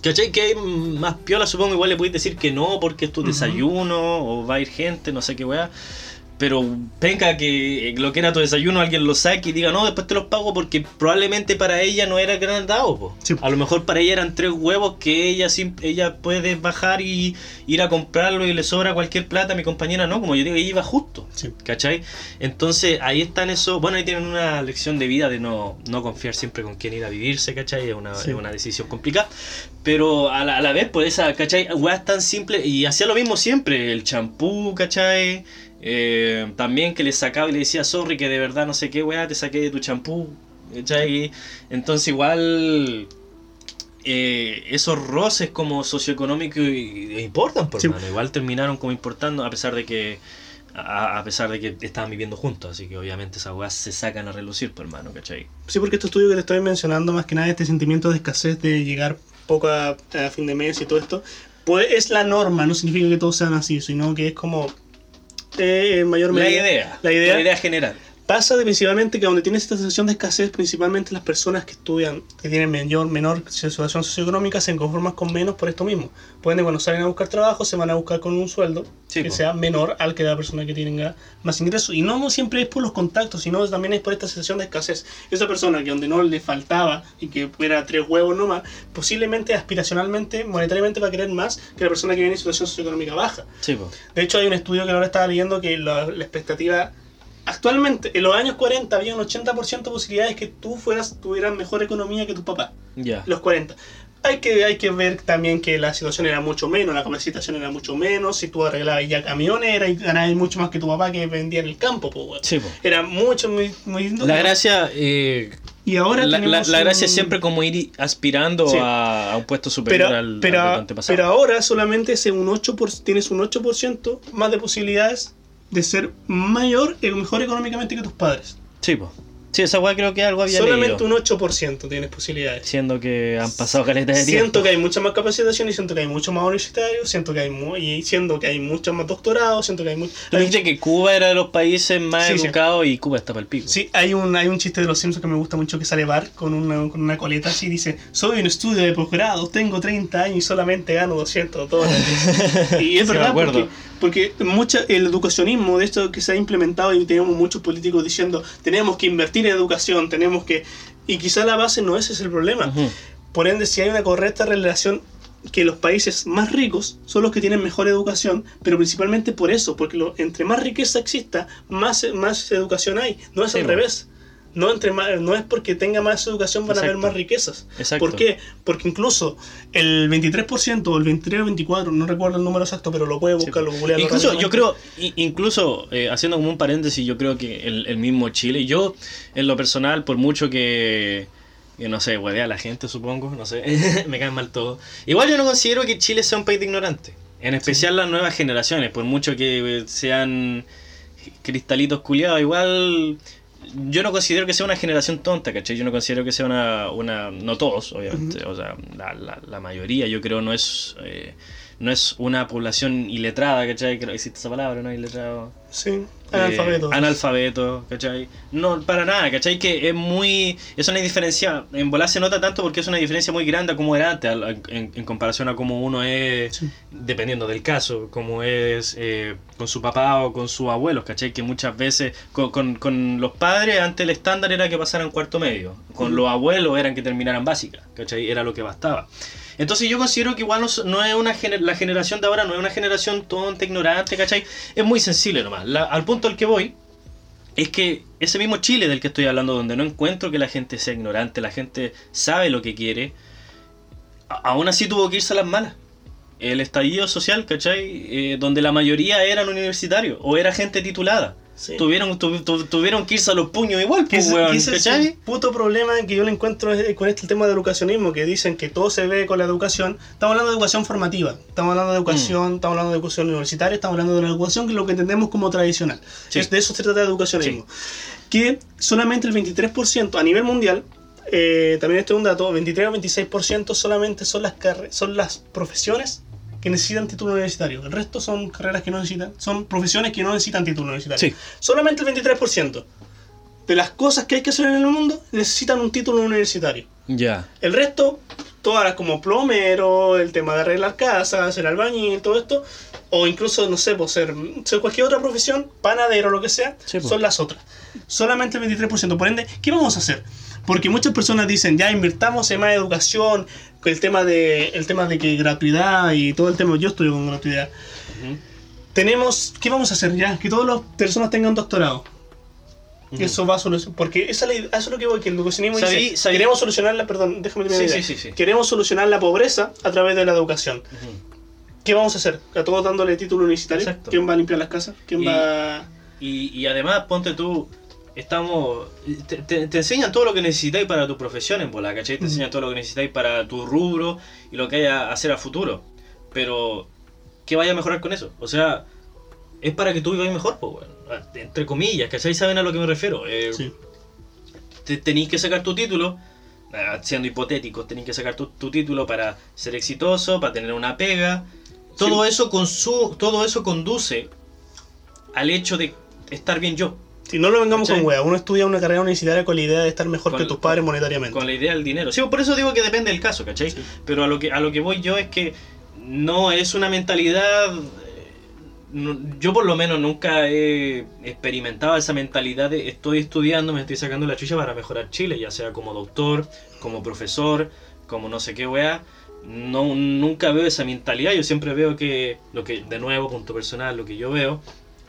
¿Cachai? Que hay más piola, supongo, igual le puedes decir que no porque es tu desayuno o va a ir gente, no sé qué weá pero venga que lo que era tu desayuno alguien lo saque y diga, no, después te los pago porque probablemente para ella no era gran dado. A lo mejor para ella eran tres huevos que ella ella puede bajar y ir a comprarlo y le sobra cualquier plata, mi compañera no, como yo digo, ella iba justo. ¿Cachai? Entonces ahí están eso, bueno, ahí tienen una lección de vida de no, no confiar siempre con quién ir a vivirse, ¿cachai? Es una, una decisión complicada. Pero a la, a la vez, por esa, ¿cachai? es tan simple y hacía lo mismo siempre, el champú, ¿cachai? Eh, también que le sacaba y le decía, sorry, que de verdad no sé qué, weá, te saqué de tu champú. Entonces igual eh, esos roces como socioeconómicos importan, por Igual terminaron como importando a pesar de que a, pesar de que estaban viviendo juntos, así que obviamente esas weas se sacan a relucir, por hermano, ¿cachai? Sí, porque este estudio que te estoy mencionando, más que nada este sentimiento de escasez de llegar poco a, a fin de mes y todo esto, pues es la norma, no significa que todos sean así, sino que es como en mayor medida. La idea. La idea, la idea general. Pasa de principalmente que donde tienes esta sensación de escasez, principalmente las personas que estudian, que tienen mayor, menor situación socioeconómica, se conforman con menos por esto mismo. Pueden cuando salen a buscar trabajo, se van a buscar con un sueldo que sea menor al que la persona que tenga más ingresos. Y no siempre es por los contactos, sino también es por esta sensación de escasez. Esa persona que donde no le faltaba y que fuera tres huevos nomás, posiblemente aspiracionalmente, monetariamente va a querer más que la persona que viene en situación socioeconómica baja. de hecho, hay un estudio que ahora estaba leyendo que la expectativa actualmente, en los años 40 había un 80% de posibilidades que tú fueras, tuvieras mejor economía que tu papá. Ya. Los 40. Hay que, hay que ver también que la situación era mucho menos, la capacitación era mucho menos, si tú arreglabas ya camiones, era, ganabas mucho más que tu papá que vendía en el campo, pues, sí, Era mucho, muy... muy la gracia... Eh, y ahora la, la, la gracia es siempre como ir aspirando a, un puesto superior pero, al, pero, al Pero ahora solamente es un 8 tienes un 8% más de posibilidades de ser mayor y mejor económicamente que tus padres. Sí, pues. Sí, esa weá creo que algo había Solamente un 8% tienes posibilidades. Siendo que han pasado caletas de tiempo. Siento que hay mucha más capacitación y siento que hay mucho más universitarios, siento que hay muy, y siendo que hay muchos más doctorados, siento que hay mucho... Tú dijiste que Cuba era de los países más educados y Cuba está para el pico. Sí, hay un, hay un chiste de los Simpsons que me gusta mucho que sale Bar con una, con una coleta así y dice, soy un estudio de posgrado, tengo 30 años y solamente gano 200 dólares. y es verdad, porque, porque mucha, el educacionismo de esto que se ha implementado y tenemos muchos políticos diciendo, tenemos que invertir en educación, tenemos que... Y quizá la base no ese es el problema. Por ende, si hay una correcta relación que los países más ricos son los que tienen mejor educación, pero principalmente por eso, porque lo, entre más riqueza exista, más, más educación hay, no es al revés. No, entre no es porque tenga más educación van a haber más riquezas. ¿Por qué? Porque incluso el 23% o el 23 o 24, no recuerdo el número exacto, pero lo puede buscar, lo Incluso, yo creo, incluso eh, haciendo como un paréntesis, yo creo que el, mismo Chile, yo en lo personal, por mucho que, no sé, huevea a la gente, supongo, no sé, me caen mal todo. Igual yo no considero que Chile sea un país de ignorantes. En especial las nuevas generaciones, por mucho que sean cristalitos culiados, igual yo no considero que sea una generación tonta, ¿cachai? Yo no considero que sea una... una no todos, obviamente. O sea, la, la, la, mayoría yo creo no es... Eh, no es una población iletrada, ¿cachai? Que no existe esa palabra, ¿no? Iletrado. Sí, eh, analfabeto. analfabeto, ¿cachai? No, para nada, ¿cachai? Que es muy. Es una diferencia. En volar se nota tanto porque es una diferencia muy grande como era antes, en, comparación a cómo uno es, dependiendo del caso, como es eh, con su papá o con sus abuelos, ¿cachai? Que muchas veces con, con, con, los padres, antes el estándar era que pasaran cuarto medio. Con los abuelos eran que terminaran básica, ¿cachai? Era lo que bastaba. Entonces yo considero que igual no, es una la generación de ahora no es una generación tonta, ignorante, ¿cachai? Es muy sensible nomás. al punto al que voy es que ese mismo Chile del que estoy hablando, donde no encuentro que la gente sea ignorante, la gente sabe lo que quiere, aún así tuvo que irse a las malas. El estallido social, ¿cachai? Eh, donde la mayoría eran universitarios o era gente titulada. Sí. Tuvieron, tu- tu- tuvieron que irse a los puños igual, pues, weón, ese es el puto problema que yo le encuentro con este tema de educacionismo, que dicen que todo se ve con la educación. Estamos hablando de educación formativa, estamos hablando de Mm. educación, estamos hablando de educación universitaria, estamos hablando de la educación que es lo que entendemos como tradicional. Sí. Es de eso se trata de educacionismo. Que solamente el 23% a nivel mundial, eh, también este es un dato, 23 o 26% solamente son las, son las profesiones que necesitan título universitario. El resto son carreras que no necesitan, son profesiones que no necesitan título universitario. Sí. Solamente el 23% de las cosas que hay que hacer en el mundo necesitan un título universitario. Ya. El resto, todas las como plomero, el tema de arreglar casas, el albañil, todo esto, o incluso, no sé, pues ser, ser cualquier otra profesión, panadero, lo que sea, Sí, pues. son las otras. Solamente el 23%. Por ende, ¿qué vamos a hacer? Porque muchas personas dicen, ya invirtamos en más educación, el tema de, el tema de que gratuidad y todo el tema, yo estudio con gratuidad. Tenemos, ¿qué vamos a hacer ya? Que todas las personas tengan doctorado. Ujú. Eso va a solucionar. Porque esa idea- eso es lo que voy, que el educacionismo dice. sabí- Queremos solucionar la, perdón, déjame Sí, sí, sí. Queremos solucionar la pobreza a través de la educación. Ujú. ¿Qué vamos a hacer? ¿A todos dándole título universitario? Exacto. ¿Quién va a limpiar las casas? ¿Quién Y- va Y, y además, ponte tú, estamos. Te, te- te enseñan todo lo que necesitáis para tu profesión en bola, ¿cachai? Te enseñan todo lo que necesitáis para tu rubro y lo que hay a hacer a futuro. Pero, ¿qué vaya a mejorar con eso? O sea, es para que tú vivas mejor, pues, bueno. Entre comillas, ¿cachai? ¿Saben a lo que me refiero? Eh, Sí. te- tenéis que sacar tu título, eh, siendo hipotéticos, tenéis que sacar tu, tu título para ser exitoso, para tener una pega. Todo, eso consu- todo eso conduce al hecho de estar bien yo, Si no lo vengamos ¿Cachai? con wea, uno estudia una carrera universitaria con la idea de estar mejor Con- que tus padres monetariamente. con la idea del dinero. Sí, por eso digo que depende del caso, ¿cachai? Sí. Pero a lo que a lo que voy yo es que no es una mentalidad. eh, yo por lo menos nunca he experimentado esa mentalidad de estoy estudiando, me estoy sacando la chucha para mejorar Chile, ya sea como doctor, como profesor, como no sé qué weá. No, nunca veo esa mentalidad, yo siempre veo que lo que, de nuevo, punto personal, lo que yo veo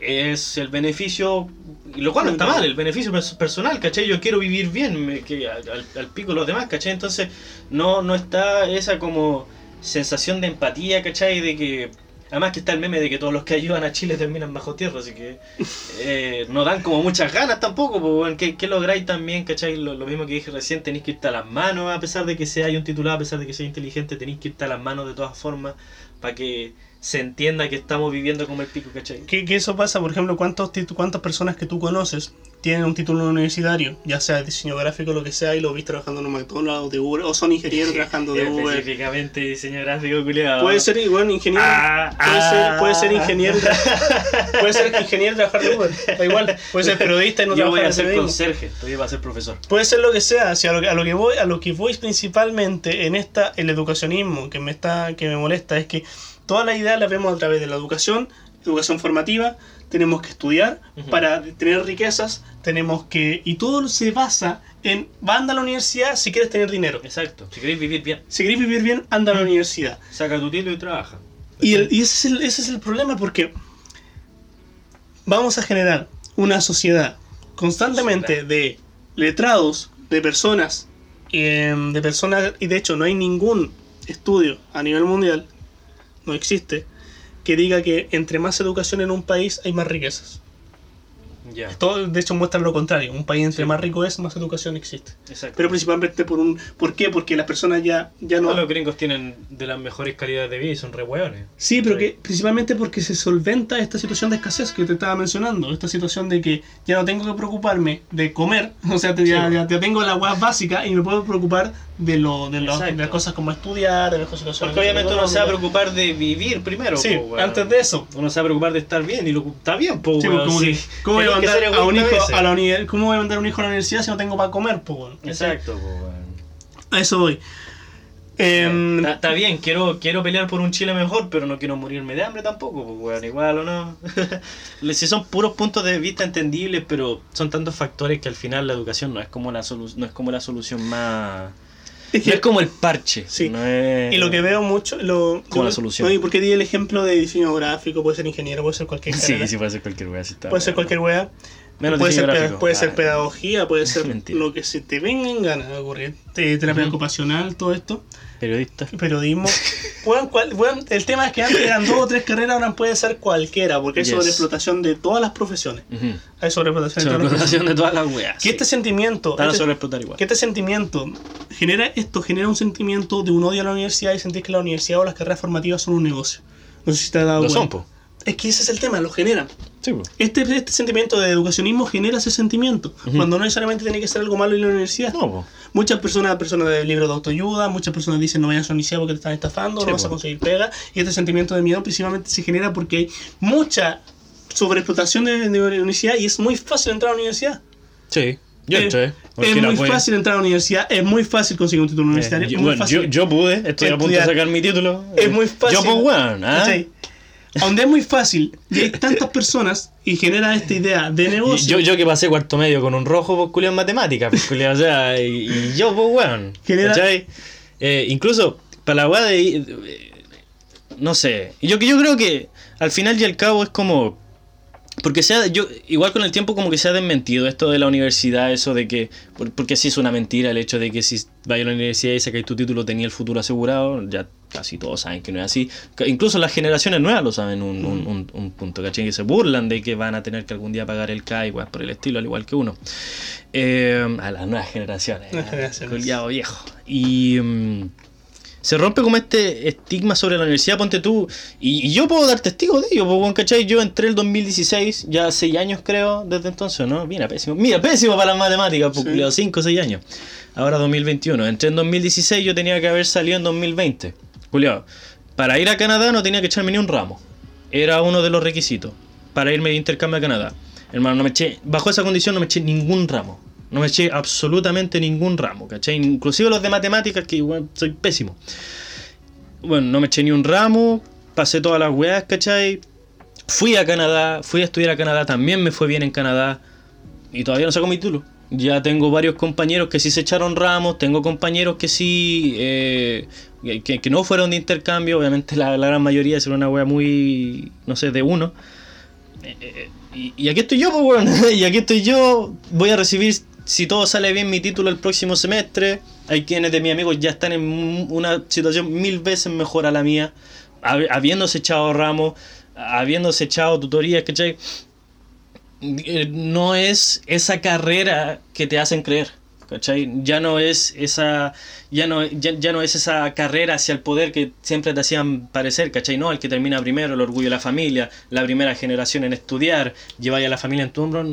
es el beneficio, lo cual no está mal, el beneficio pers- personal, ¿cachai? Yo quiero vivir bien, me- que al, al- pico los demás, ¿cachai? Entonces no, no está esa como sensación de empatía, ¿cachai? De que, además que está el meme de que todos los que ayudan a Chile terminan bajo tierra, así que eh, no dan como muchas ganas tampoco, bueno, ¿qué, qué lográis también, ¿cachai? Lo, lo mismo que dije recién, tenéis que irte a las manos, a pesar de que sea un titulado, a pesar de que sea inteligente, tenéis que irte a las manos de todas formas, para que se entienda que estamos viviendo como el pico, ¿cachai? Que, que eso pasa, por ejemplo, ¿cuántos ¿cuántas personas que tú conoces tienen un título universitario, ya sea de diseño gráfico lo que sea, y lo ves trabajando en un McDonald's, de Uber, o son ingenieros trabajando de Uber? Específicamente diseño gráfico, culiado. Puede ser igual ingeniero. Ah, puede, ah. ser, puede ser ingeniero. puede ser ingeniero trabajar de Uber. Da igual. Puede ser periodista y no Yo voy a ser conserje, todavía va a ser profesor. Puede ser lo que sea, si a lo, que- a lo que voy, a lo que voy principalmente en esta, el educacionismo que me está, que me molesta es que todas las ideas las vemos a través de la educación, educación formativa, tenemos que estudiar para tener riquezas, tenemos que, y todo se basa en, va anda a la universidad si quieres tener dinero. Exacto, si queréis vivir bien, Si queréis vivir bien, anda a la universidad. saca tu título y trabaja. Y, el- y ese, es el, ese es el problema porque vamos a generar una sociedad constantemente Sociedad. de letrados, de personas, em, de personas, y de hecho no hay ningún estudio a nivel mundial, no existe, que diga que entre más educación en un país hay más riquezas. Ya, Todo, de hecho muestra lo contrario, un país entre Sí. más rico es, más educación existe. exacto. Pero principalmente por un... ¿Por qué? Porque las personas ya, ya no... No, los gringos tienen de las mejores calidades de vida y son re hueones. Sí, pero que principalmente porque se solventa esta situación de escasez que te estaba mencionando, esta situación de que ya no tengo que preocuparme de comer, o sea, te- ya, Sí. ya, ya tengo la hueá básica y me puedo preocupar de, lo, de, lo- de Exacto. las cosas como estudiar, de las cosas Porque obviamente uno se va a preocupar de vivir primero. Sí, po, weón. antes de eso. Uno se va a preocupar de estar bien y lo está bien, pues. Sí, pues, como que, ¿cómo, voy a mandar a un hijo a la uni- ¿Cómo voy a mandar a un hijo a la universidad si no tengo para comer? po, weón? Exacto, po, weón. A eso voy. Em, Está, está bien, quiero, quiero pelear por un Chile mejor, pero no quiero morirme de hambre tampoco, pues weón, igual o no. si son puros puntos de vista entendibles, pero son tantos factores que al final la educación no es como la solu no es como la solución más. Es No es como el parche. Sí. no es- Y lo que veo mucho, lo, Como la solución. Oye, ¿por qué di el ejemplo de diseño gráfico? Puede ser ingeniero, puede ser cualquier Sí, carrera. sí, puede ser cualquier wea. está puede ser cualquier wea. Menos puede ser, gráfico. puede ser Ah, pedagogía, puede ser lo que se te venga en gana de ocurrir. Te- Terapia Ujú. ocupacional, todo esto. Periodista. Periodismo. Cual- weón, el tema es que antes eran dos o tres carreras, ahora puede ser cualquiera, porque hay Yes. sobreexplotación de todas las profesiones. Hay sobreexplotación de todas las Sobreexplotación profesiones. de todas las weas. Que sí. este sentimiento, este- sobreexplotar igual. que este sentimiento genera esto genera un sentimiento de un odio a la universidad y sentir que la universidad o las carreras formativas son un negocio. No sé si te has dado Lo son, po. Es que ese es el tema, lo generan. Sí, po. Este, este sentimiento de educacionismo genera ese sentimiento, Ujú. cuando no necesariamente tiene que ser algo malo en la universidad. No, po. Muchas personas, personas del libro de autoayuda, muchas personas dicen no vayas a universidad porque te están estafando, Sí, no vas a conseguir pega. Y este sentimiento de miedo principalmente se genera porque hay mucha sobreexplotación de, de la universidad y es muy fácil entrar a la universidad. Sí. Yo Eh, entré. es muy puede. fácil entrar a la universidad, es muy fácil conseguir un título Eh, universitario. yo, muy bueno, fácil. yo, yo pude, estoy a punto de Estudiar. sacar mi título. es muy fácil. Yo, pues, weón, ¿ah? ¿cachai? Donde es muy fácil y hay tantas personas y genera esta idea de negocio. Yo, yo que pasé cuarto medio con un rojo, pues culiao en matemáticas, pues o sea, y, y yo, pues weón. Genera-. Eh, incluso, para la weá de. eh, No sé. Yo, yo creo que al final y al cabo es como. Porque sea, yo, igual con el tiempo como que se ha desmentido esto de la universidad, eso de que, por- porque sí es una mentira el hecho de que si vayas a la universidad y sacáis tu título tenía el futuro asegurado, ya casi todos saben que no es así. Incluso las generaciones nuevas lo saben un, un, un, un punto, ¿cachai? Que se burlan de que van a tener que algún día pagar el CAI, por el estilo, al igual que uno. Eh, a las nuevas generaciones. Nuevas generaciones. viejo. Y... mm, se rompe como este estigma sobre la universidad, ponte tú, y, y yo puedo dar testigo de ello, pues, ¿cachai? Yo entré el 2016, ya 6 años creo, desde entonces, ¿no? Mira, pésimo, mira, pésimo para las matemáticas, Sí. pues, 5 o 6 años. Ahora 2021, entré en 2016, yo tenía que haber salido en 2020. Juliado, para ir a Canadá no tenía que echarme ni un ramo, era uno de los requisitos, para irme de intercambio a Canadá. Hermano, no me eché, bajo esa condición no me eché ningún ramo. No me eché absolutamente ningún ramo, ¿cachai? Inclusive los de matemáticas, que soy pésimo. Bueno, no me eché ni un ramo, pasé todas las weas, ¿cachai? Fui a Canadá, fui a estudiar a Canadá, también me fue bien en Canadá. Y todavía no saco mi título. Ya tengo varios compañeros que sí se echaron ramos, tengo compañeros que sí, eh, que, que no fueron de intercambio, obviamente la, la gran mayoría es una wea muy, no sé, de uno. Eh, eh, y, y aquí estoy yo, pues, weón. y aquí estoy yo. Voy a recibir, si todo sale bien, mi título el próximo semestre. Hay quienes de mis amigos ya están en un- una situación mil veces mejor a la mía, hab- habiéndose echado ramos, habiéndose echado tutorías, ¿cachai? Eh, No es esa carrera que te hacen creer. ¿Cachai? Ya no es esa. Ya no, ya, ya no es esa carrera hacia el poder que siempre te hacían parecer, ¿cachai? No, el que termina primero, el orgullo de la familia, la primera generación en estudiar, llevar a la familia en tu hombro.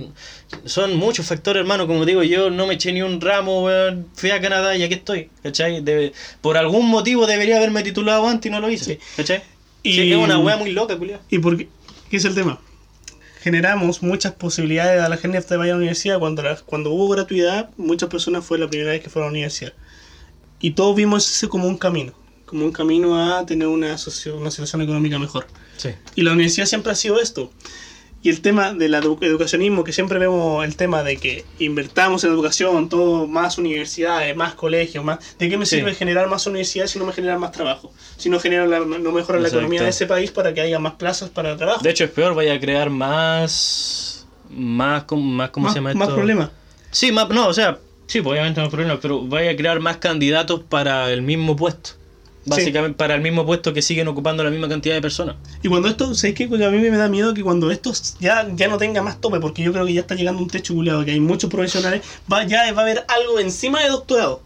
Son muchos factores, hermano. Como digo, yo no me eché ni un ramo, weón. Fui a Canadá y aquí estoy, ¿cachai? Debe- por algún motivo debería haberme titulado antes y no lo hice, Sí. ¿cachai? Y- Sí, es una wea muy loca, culiao. ¿Y por qué? ¿Qué es el tema? Generamos muchas posibilidades a la gente de vaya a la universidad. Cuando, la- cuando hubo gratuidad, muchas personas fue la primera vez que fueron a la universidad. Y todos vimos ese como un camino. Como un camino a tener una, una situación económica mejor. Sí. Y la universidad siempre ha sido esto. Y el tema del edu- educacionismo, que siempre vemos el tema de que invertamos en educación, todo más universidades, más colegios, más... ¿De qué me Sí. sirve generar más universidades si no me generan más trabajo? Si no, genera la- no mejora la economía de ese país para que haya más plazas para trabajo. De hecho, es peor, vaya a crear más. Más, más ¿cómo más, se llama más esto? problemas. Sí, más, no, o sea, sí, pues, obviamente más problemas, pero vaya a crear más candidatos para el mismo puesto. Básicamente para el mismo puesto que siguen ocupando la misma cantidad de personas. Y cuando esto, ¿sabes qué? Porque a mí me da miedo que cuando esto ya, ya no tenga más tope, porque yo creo que ya está llegando un techo culiado, que hay muchos profesionales, va, ya va a haber algo encima de doctorado.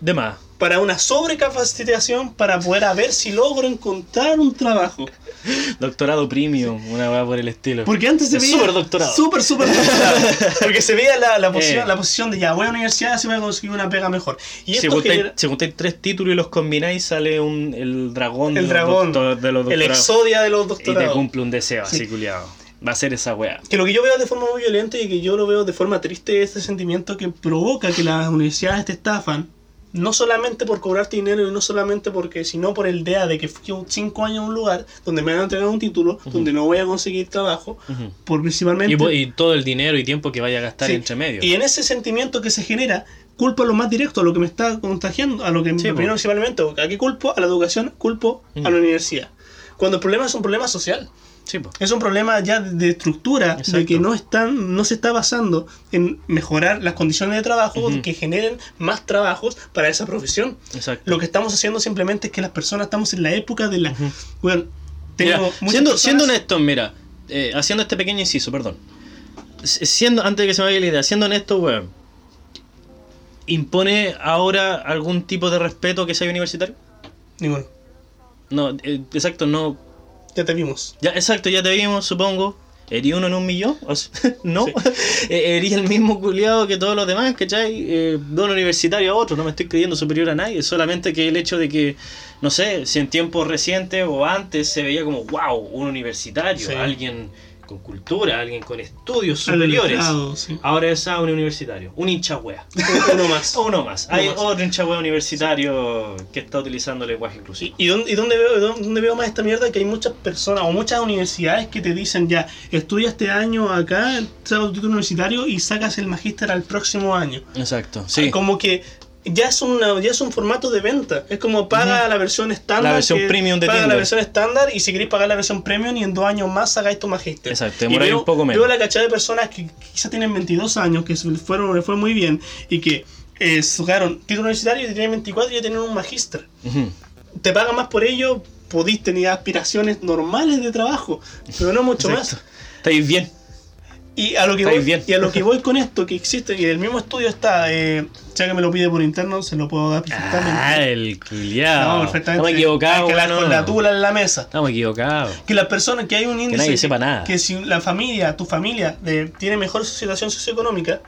De más. Para una sobrecapacitación para poder a ver si logro encontrar un trabajo. Doctorado premium, una weá por el estilo. Porque antes se veía. súper doctorado. Súper, súper doctorado. Porque se veía la, la, posición, Eh. la posición de ya voy a la universidad, así voy a conseguir una pega mejor. Y si juntáis, genera- si tres títulos y los combináis, sale un, el dragón, de el los dragón, doctor- de los el doctorados. exodia de los y te doctorados. cumple un deseo Sí. así, culiado. Va a ser esa weá. Que lo que yo veo de forma muy violenta y que yo lo veo de forma triste es este sentimiento que provoca que las universidades te estafan. No solamente por cobrarte dinero y no solamente porque, sino por el DEA de que fui cinco años a un lugar donde me van a entregar un título, donde no voy a conseguir trabajo, por principalmente... Y, todo el dinero y tiempo que vaya a gastar Sí. entre medio. Y en ese sentimiento que se genera, culpo a lo más directo, a lo que me está contagiando, a lo que Sí, me po. principalmente. ¿A qué culpo? A la educación, culpo a la universidad. Cuando el problema es un problema social. Sí. Es un problema ya de estructura, de que no están, no se está basando en mejorar las condiciones de trabajo que generen más trabajos para esa profesión. Exacto. Lo que estamos haciendo simplemente es que las personas estamos en la época de la. Ujú. Bueno, tengo Mira, siendo, personas- siendo honesto, mira, eh, haciendo este pequeño inciso, perdón. Siendo, antes de que se me vaya la idea, siendo honesto, weón, ¿impone ahora algún tipo de respeto que sea universitario? Ninguno. No, eh, exacto, no. Ya te vimos. Ya, exacto, ya te vimos, supongo. ¿Erí uno en un millón? ¿No? Sí. Eh, ¿Erí el mismo culiado que todos los demás, ¿cachai? Eh, de un universitario a otro, no me estoy creyendo superior a nadie, solamente que el hecho de que, no sé, si en tiempos recientes o antes se veía como, wow, un universitario, Sí. alguien con cultura, alguien con estudios superiores. sí. Ahora es a un universitario, un hincha wea. Uno más. O uno más. Hay Uno más. otro hincha wea universitario que está utilizando lenguaje inclusivo. ¿Y dónde, y dónde veo, dónde, dónde veo más esta mierda? Que hay muchas personas o muchas universidades que te dicen ya, estudia este año acá, sacas tu título universitario y sacas el magíster al próximo año. Exacto, sí. Como que ya es, una, ya es un formato de venta. Es como paga Ujú. la versión estándar. La versión premium de Paga Tinder. la versión estándar y si queréis pagar la versión premium y en dos años más sacáis tu magíster. Exacto, Y veo- un poco menos. Veo la cachada de personas que quizás tienen 22 años, que fueron, les fue muy bien y que eh, sacaron título universitario y tienen 24 y ya tienen un magíster. Ujú. Te pagan más por ello, podéis tener aspiraciones normales de trabajo, pero no mucho Exacto. más. Estáis bien. Y a lo que voy, bien. y a lo que voy con esto que existe y el mismo estudio está, eh, ya que me lo pide por interno, se lo puedo dar perfectamente. Ah, el culiao. No, perfectamente. Estamos equivocados, que la tula en la mesa. Estamos equivocados. Que las personas, que hay un índice. nadie sepa nada. Que si la familia, tu familia, de- tiene mejor situación socioeconómica,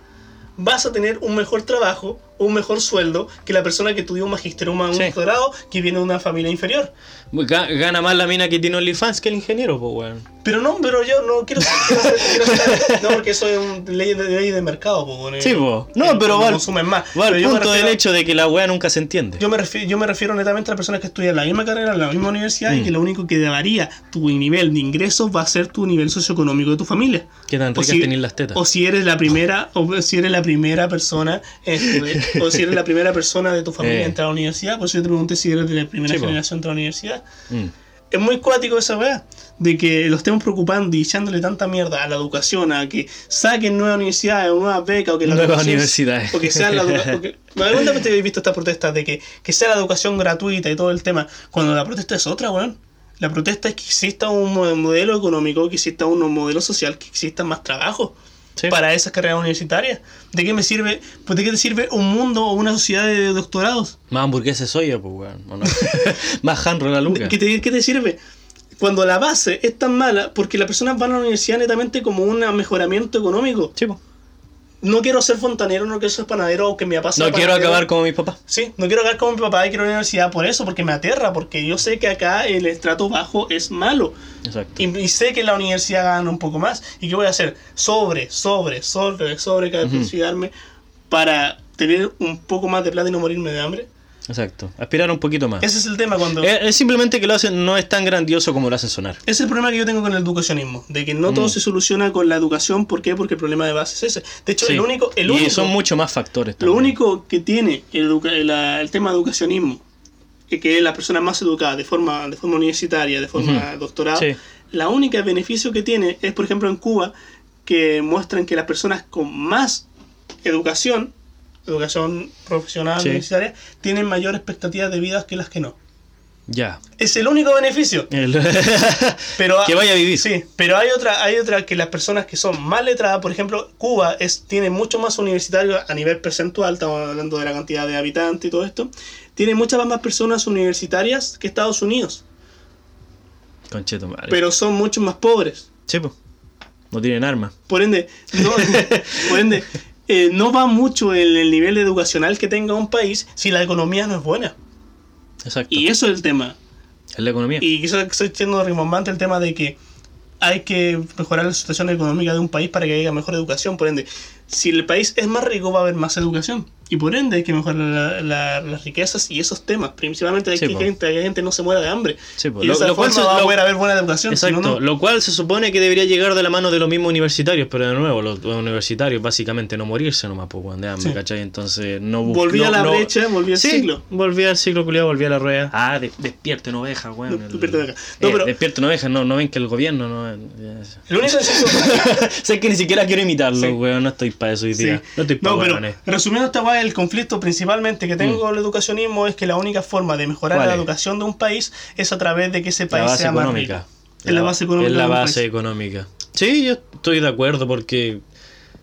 vas a tener un mejor trabajo, un mejor sueldo que la persona que estudió un magisterio, un Sí. doctorado, que viene de una familia inferior. Ga- Gana más la mina que tiene OnlyFans que el ingeniero, pues, weón. Pero no, pero yo no quiero ser. quiero ser- quiero ser- no, porque eso es un ley de, ley de mercado, pues, bueno, Sí, eh, po. que- No, pero va consumen más. Va al del hecho de que la weá nunca se entiende. Yo me, refiero, yo me refiero netamente a las personas que estudian la misma carrera en la misma universidad y Mm. que lo único que varía tu nivel de ingresos va a ser tu nivel socioeconómico de tu familia. Qué tan ricas si- las tetas. O si eres la primera, o si eres la primera persona, en estudiar- o si eres la primera persona de tu familia Eh. en entrar a la universidad, por eso yo te pregunté si eres de la primera Sí, po. generación de la universidad. Mm. Es muy cuático esa weá, de que lo estemos preocupando y echándole tanta mierda a la educación, a que saquen nuevas universidades o nuevas becas, o que la Nuevas universidades. O que sea la educación. Cuenta que habéis visto estas protestas de que, que sea la educación gratuita y todo el tema, cuando la protesta es otra, weón. La protesta es que exista un mo- modelo económico, que exista un modelo social, que exista más trabajo Sí. para esas carreras universitarias. ¿De qué me sirve? Pues de qué te sirve un mundo o una sociedad de doctorados? Más hamburguesa de soya, pues, weón. ¿o no? más handro la luca. ¿Qué te, qué te sirve? Cuando la base es tan mala, porque las personas van a la universidad netamente como un mejoramiento económico. Sí, po. No quiero ser fontanero, no quiero ser panadero o que me pase No quiero acabar como mis papás. Sí, no quiero acabar como mi papá y quiero ir a la universidad por eso, porque me aterra, porque yo sé que acá el estrato bajo es malo. Exacto. Y, y sé que la universidad gana un poco más. ¿Y qué voy a hacer? Sobre, sobre, sobre, sobre, capitalizarme para tener un poco más de plata y no morirme de hambre. Exacto. Aspirar un poquito más. Ese es el tema cuando... Es, es simplemente que lo hacen, no es tan grandioso como lo hacen sonar. Ese es el problema que yo tengo con el educacionismo, de que no todo Mm. se soluciona con la educación, ¿por qué? Porque el problema de base es ese. De hecho, Sí. el único, el y único, son muchos más factores. lo también. único que tiene el, educa- la- el tema de educacionismo, que, es la persona más educada de forma, de forma universitaria, de forma Ujú. doctorado, Sí. la única beneficio que tiene es, por ejemplo, en Cuba, que muestran que las personas con más educación, educación profesional, Sí. universitaria, tienen mayor expectativa de vida que las que no. Ya. Es el único beneficio. El- Pero que vaya a vivir. Sí, pero hay otra, hay otra que las personas que son más letradas, por ejemplo, Cuba es, tiene mucho más universitarios a nivel percentual, estamos hablando de la cantidad de habitantes y todo esto, tiene muchas más personas universitarias que Estados Unidos, Concheto madre. pero son mucho más pobres. Sí. No tienen armas. Por ende, no, por ende, eh, no va mucho el, el nivel educacional que tenga un país si la economía no es buena. Exacto. Y eso es el tema. Es la economía. Y quizás estoy siendo rimbombante el tema de que hay que mejorar la situación económica de un país para que haya mejor educación. Por ende, si el país es más rico, va a haber más educación. Y por ende hay que mejorar la- la- las riquezas y esos temas. Principalmente hay Sí, que po. gente, gente no se muera de hambre. Sí, y Lo- de esa lo cual se- va a lo- poder haber buena educación. Exacto, no. lo cual se supone que debería llegar de la mano de los mismos universitarios, pero de nuevo, los, los universitarios básicamente no morirse nomás, pues, de hambre, Sí. ¿cachai? Entonces no bus- Volví no- a la no- brecha, volví al Sí, ciclo. volví al ciclo culiado, volví a la rueda. Ah, de- despierten ovejas, weón. No, el- despierten ovejas. No, Eh, pero- despierten ovejas, no, no ven que el gobierno no. El único sé que ni siquiera quiero imitarlo, Sí. weón, no estoy para eso hoy Sí. día. No estoy para No, pero resumiendo esta weá, el conflicto principalmente que tengo Mm. con el educacionismo es que la única forma de mejorar ¿Cuál la educación de un país es a través de que ese país sea más rico. Es la base económica. Es la de un base económica. Sí, yo estoy de acuerdo porque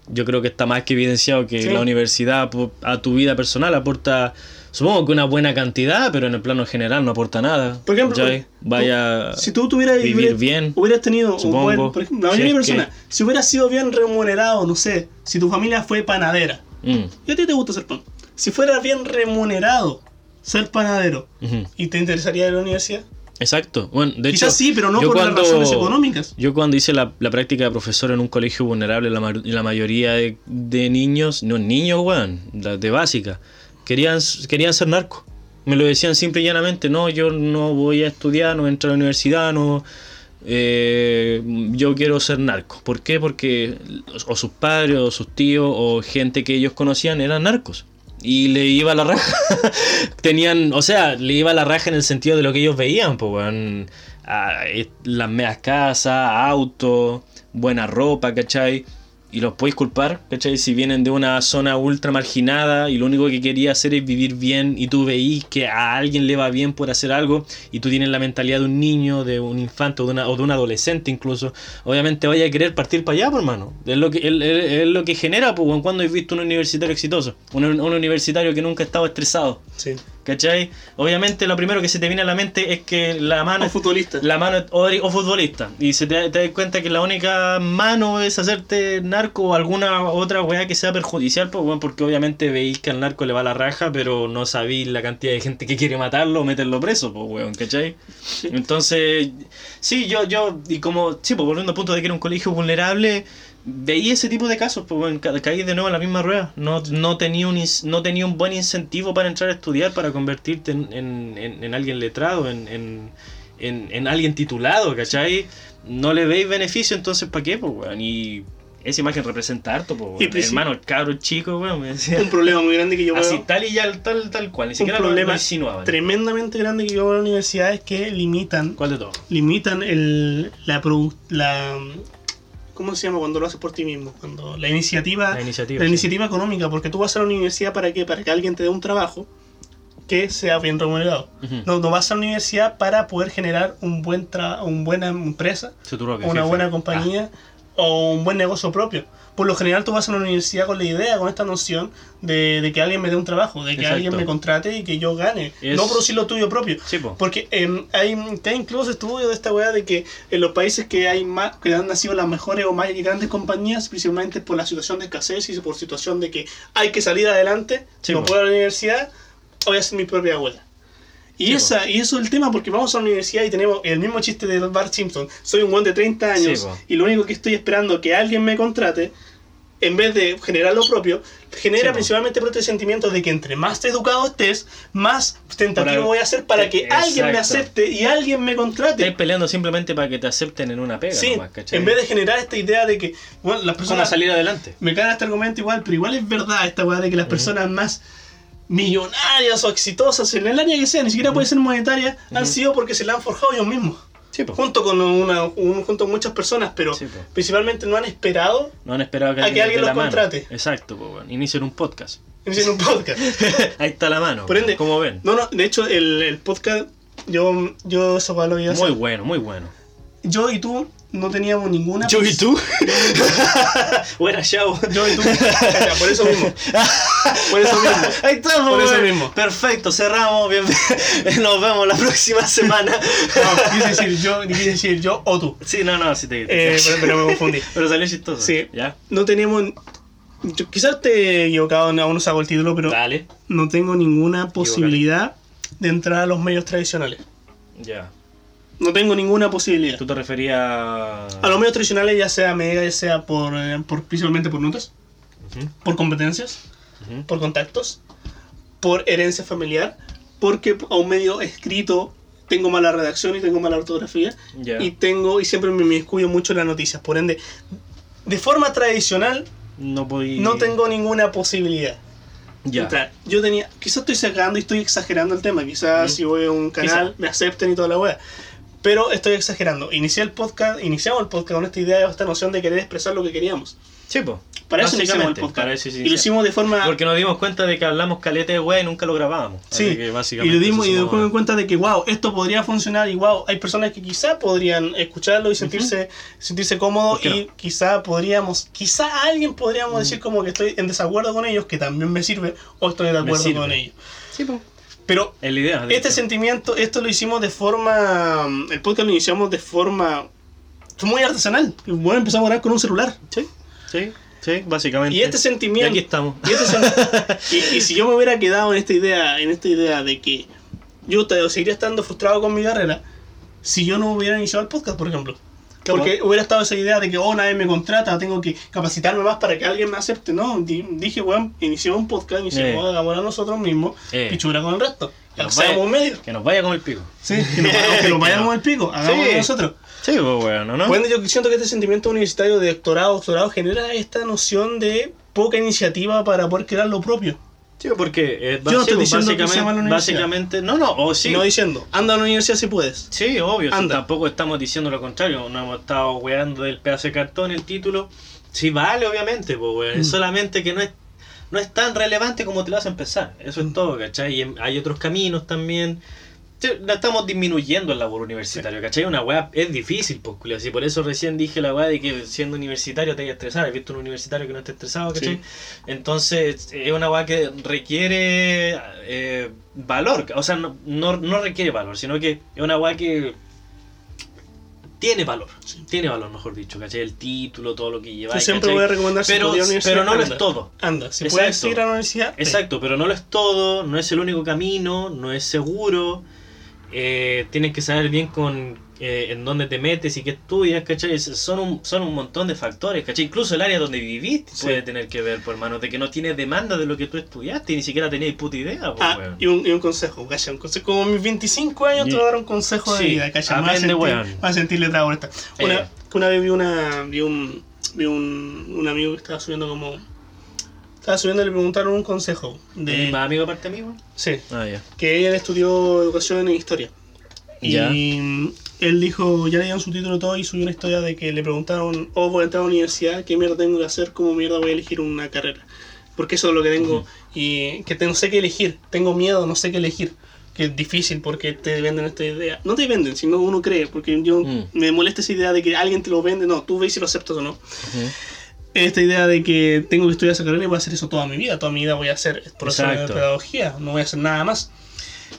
yo creo que está más que evidenciado que Sí. la universidad a tu vida personal aporta, supongo que una buena cantidad, pero en el plano general no aporta nada. Por ejemplo, vaya Si tú tuvieras vivir hubieras- bien, hubieras tenido un supongo. buen, por ejemplo, la Si mayoría de que- personas, si hubieras sido bien remunerado, no sé, si tu familia fue panadera, Mm, y a ti te gusta hacer pan, si fueras bien remunerado ser panadero. ¿y te interesaría ir a la universidad? Exacto. Bueno, de Quizás hecho, sí, pero no por las razones económicas. Yo cuando hice la, la práctica de profesor en un colegio vulnerable, la, la mayoría de, de niños, no niños, weón, de básica, querían, querían ser narcos. Me lo decían simple y llanamente, no, yo no voy a estudiar, no voy a entrar a la universidad, no, eh, yo quiero ser narco. ¿Por qué? Porque o sus padres, o sus tíos, o gente que ellos conocían eran narcos. Y le iba la raja. Tenían, o sea, le iba la raja en el sentido de lo que ellos veían, pues. Ah, las meas casas, autos, buena ropa, ¿cachai? Y los podéis culpar, ¿cachai? Si vienen de una zona ultra marginada y lo único que quería hacer es vivir bien y tú veís que a alguien le va bien por hacer algo y tú tienes la mentalidad de un niño, de un infante o de, una, o de un adolescente incluso, obviamente vaya a querer partir para allá, por hermano. Es lo que, es, lo que genera, pues, cuando has visto un universitario exitoso, un, un universitario que nunca ha estresado. Sí. ¿Cachai? Obviamente lo primero que se te viene a la mente es que la mano O futbolista. la mano o, o futbolista. Y se te, te das cuenta que la única mano es hacerte narco o alguna otra weá que sea perjudicial, pues, weón, porque obviamente veis que al narco le va la raja, pero no sabéis la cantidad de gente que quiere matarlo o meterlo preso, pues, weón, ¿cachai? Entonces, sí, yo, yo, y como, sí, pues volviendo al punto de que era un colegio vulnerable, veía ese tipo de casos, pues, caí de nuevo en la misma rueda. No, no, tenía un, no tenía un buen incentivo para entrar a estudiar, para convertirte en, en, en- en alguien letrado, en, en, en, en alguien titulado, ¿cachai? No le veis beneficio, entonces ¿para qué, pues, weón? Y esa imagen representa harto, pues, weón. princip- Hermano, cabro chico, weón, me decía. Un problema muy grande que yo Así veo. tal y ya, tal, tal cual, ni Un siquiera lo, problema lo tremendamente grande que yo veo en la universidad es que limitan ¿Cuál de todos? limitan el, la, la ¿cómo se llama cuando lo haces por ti mismo? Cuando la iniciativa La iniciativa. la sí. iniciativa económica, porque tú vas a la universidad para qué? Para que alguien te dé un trabajo que sea bien remunerado. No, no vas a la universidad para poder generar un buen tra una buena empresa, propio una buena compañía o un buen negocio propio. Por lo general tú vas a la universidad con la idea, con esta noción de, de que alguien me dé un trabajo, de que Exacto. alguien me contrate y que yo gane. Es- No producir lo tuyo propio. Sí, po. Porque eh, hay, hay incluso estudios de esta weá de que en los países que hay más, que han nacido las mejores o más grandes compañías, principalmente por la situación de escasez y por situación de que hay que salir adelante, Sí, no po. puedo ir a la universidad, voy a hacer mi propia abuela. Y, Sí, po. esa, y eso es el tema, porque vamos a la universidad y tenemos el mismo chiste de Bart Simpson. Soy un buen de 30 años Sí, y lo único que estoy esperando es que alguien me contrate, en vez de generar lo propio, genera Sí, principalmente por este sentimiento de que entre más educado estés, más tentativo voy a hacer para que alguien me acepte y alguien me contrate. Estáis peleando simplemente para que te acepten en una pega, Sí, en vez de generar esta idea de que bueno, las ¿Cómo personas salir adelante? me caga este argumento igual, pero igual es verdad esta weá de que las personas más millonarias o exitosas en el área que sea, ni siquiera puede ser monetaria, han sido porque se la han forjado ellos mismos. Sí. Junto con una, un- junto con muchas personas, pero Sí, principalmente no han esperado No han esperado que A que alguien los mano. contrate. Exacto, pues bueno. Inicien un podcast. hacer un podcast. Ahí está la mano. Por ende, como ven. No, no, de hecho el, el podcast, yo, yo eso lo voy a hacer. Muy bueno, muy bueno. Yo y tú no teníamos ninguna ¿Yo y tú? Buena show. Yo y tú. Por eso mismo. Por eso mismo. Ahí estamos. Por eso mismo. Perfecto, cerramos. Bien, nos vemos la próxima semana. No, quise decir yo, quise decir yo o tú. Sí, no, no, sí te, Eh, pero, pero me confundí. Pero salió chistoso. Sí. ¿Ya? No tenemos. yo- quizás te he equivocado, aún no saco el título, pero Dale. no tengo ninguna posibilidad de entrar a los medios tradicionales. Ya. No tengo ninguna posibilidad. ¿Tú te referías A los medios tradicionales, ya sea Mega, ya sea por, eh, por principalmente por notas, Ujú. por competencias. Ujú. por contactos, por herencia familiar, porque a un medio escrito tengo mala redacción y tengo mala ortografía Ya. y tengo y siempre me descuido mucho en las noticias. Por ende, de forma tradicional No podí... no tengo ninguna posibilidad. Ya. entrar. Yo tenía, quizás estoy sacando y estoy exagerando el tema, quizás si voy a un canal me acepten y toda la wea. Pero estoy exagerando. Inicié el podcast, iniciamos el podcast con esta idea, esta noción de querer expresar lo que queríamos. Sí, po. Para eso iniciamos el Básicamente, podcast. para eso y lo hicimos de forma Porque nos dimos cuenta de que hablamos caleta de wea y nunca lo grabábamos. Sí, que y básicamente lo dimos y nos dimos cuenta de que, wow, esto podría funcionar y wow, hay personas que quizá podrían escucharlo y sentirse, sentirse cómodos ¿Por qué no? y quizá podríamos, quizá a alguien podríamos decir como que estoy en desacuerdo con ellos, que también me sirve, o estoy de acuerdo con ellos. Sí, po. Pero Es la idea. de este sentimiento, esto lo hicimos de forma, el podcast lo iniciamos de forma muy artesanal. Bueno, empezamos a grabar con un celular. Sí, sí, sí, básicamente. Y este Y sentimiento... aquí estamos. Y, este sen- y- y si yo me hubiera quedado en esta idea, en esta idea de que yo te- seguiría estando frustrado con mi carrera, si yo no hubiera iniciado el podcast, por ejemplo. Claro. Porque hubiera estado esa idea de que, oh, nadie me contrata, tengo que capacitarme más para que alguien me acepte. No, Di- dije, weón, iniciamos un podcast, iniciamos, Eh. hagámoslo nosotros mismos, Eh. pichura con el resto. Que nos vaya- un medio. Que nos vaya con el pico. Sí, que nos, que nos vayamos al pico, Sí. nosotros. Sí, pues bueno, ¿no? Bueno, yo siento que este sentimiento universitario de doctorado, doctorado genera esta noción de poca iniciativa para poder crear lo propio. Sí, porque eh, Yo no estoy diciendo que básicamente, mala universidad. básicamente, no, no, o sí. No diciendo, anda a la universidad si puedes. Sí, obvio, Anda. tampoco estamos diciendo lo contrario, no hemos estado weando del pedazo de cartón el título. Sí vale, obviamente, pues es Mm. solamente que no es no es tan relevante como te lo hacen pensar. Eso Mm. es todo, ¿cachai? Y hay otros caminos también. Sí, La estamos disminuyendo el labor universitario, ¿cachai? Una weá es difícil, pues. Si por eso recién dije la weá de que siendo universitario te vaya a estresar. He visto un universitario que no esté estresado, ¿cachai? Sí. Entonces, es una weá que requiere eh, valor. O sea, no, no, no requiere valor, sino que es una weá que tiene valor. Sí. Tiene valor, mejor dicho, ¿cachai? El título, todo lo que lleva. Yo siempre voy a recomendar si pero, a universidad, pero no lo es todo. Anda, si Exacto. puedes ir a la universidad. ve. Exacto, pero no lo es todo, no es el único camino, no es seguro. Eh, tienes que saber bien con eh, en dónde te metes y qué estudias, ¿cachai? Son un, son un montón de factores, ¿cachai? Incluso el área donde viviste Sí. puede tener que ver, por hermano, de que no tienes demanda de lo que tú estudiaste y ni siquiera tenías puta idea, pues, Ah, y un, y un consejo, calla, un consejo. Como mis 25 años te voy a dar un consejo de Sí, vida. Me vas a sentir, weón. vas a sentir letrado por esta. Una, Eh. una vez vi una. vi un. vi un, un amigo que estaba subiendo como. Estaba subiendo y le preguntaron un consejo. ¿Tenés De, más amigo aparte mío? sí, Ah, ya. que él estudió educación en historia. Ya. Y él dijo, ya le dieron su título todo, y subió una historia de que le preguntaron, oh, voy a entrar a la universidad, ¿qué mierda tengo que hacer? ¿Cómo mierda voy a elegir una carrera? Porque eso es lo que tengo, Ujú. y que te- no sé qué elegir, tengo miedo, no sé qué elegir. Que es difícil porque te venden esta idea. No te venden, sino uno cree, porque yo Mm. me molesta esa idea de que alguien te lo vende, no, tú ves si lo aceptas o no. Ujú. Esta idea de que tengo que estudiar esa carrera y voy a hacer eso toda mi vida, toda mi vida voy a hacer profesor de pedagogía, no voy a hacer nada más.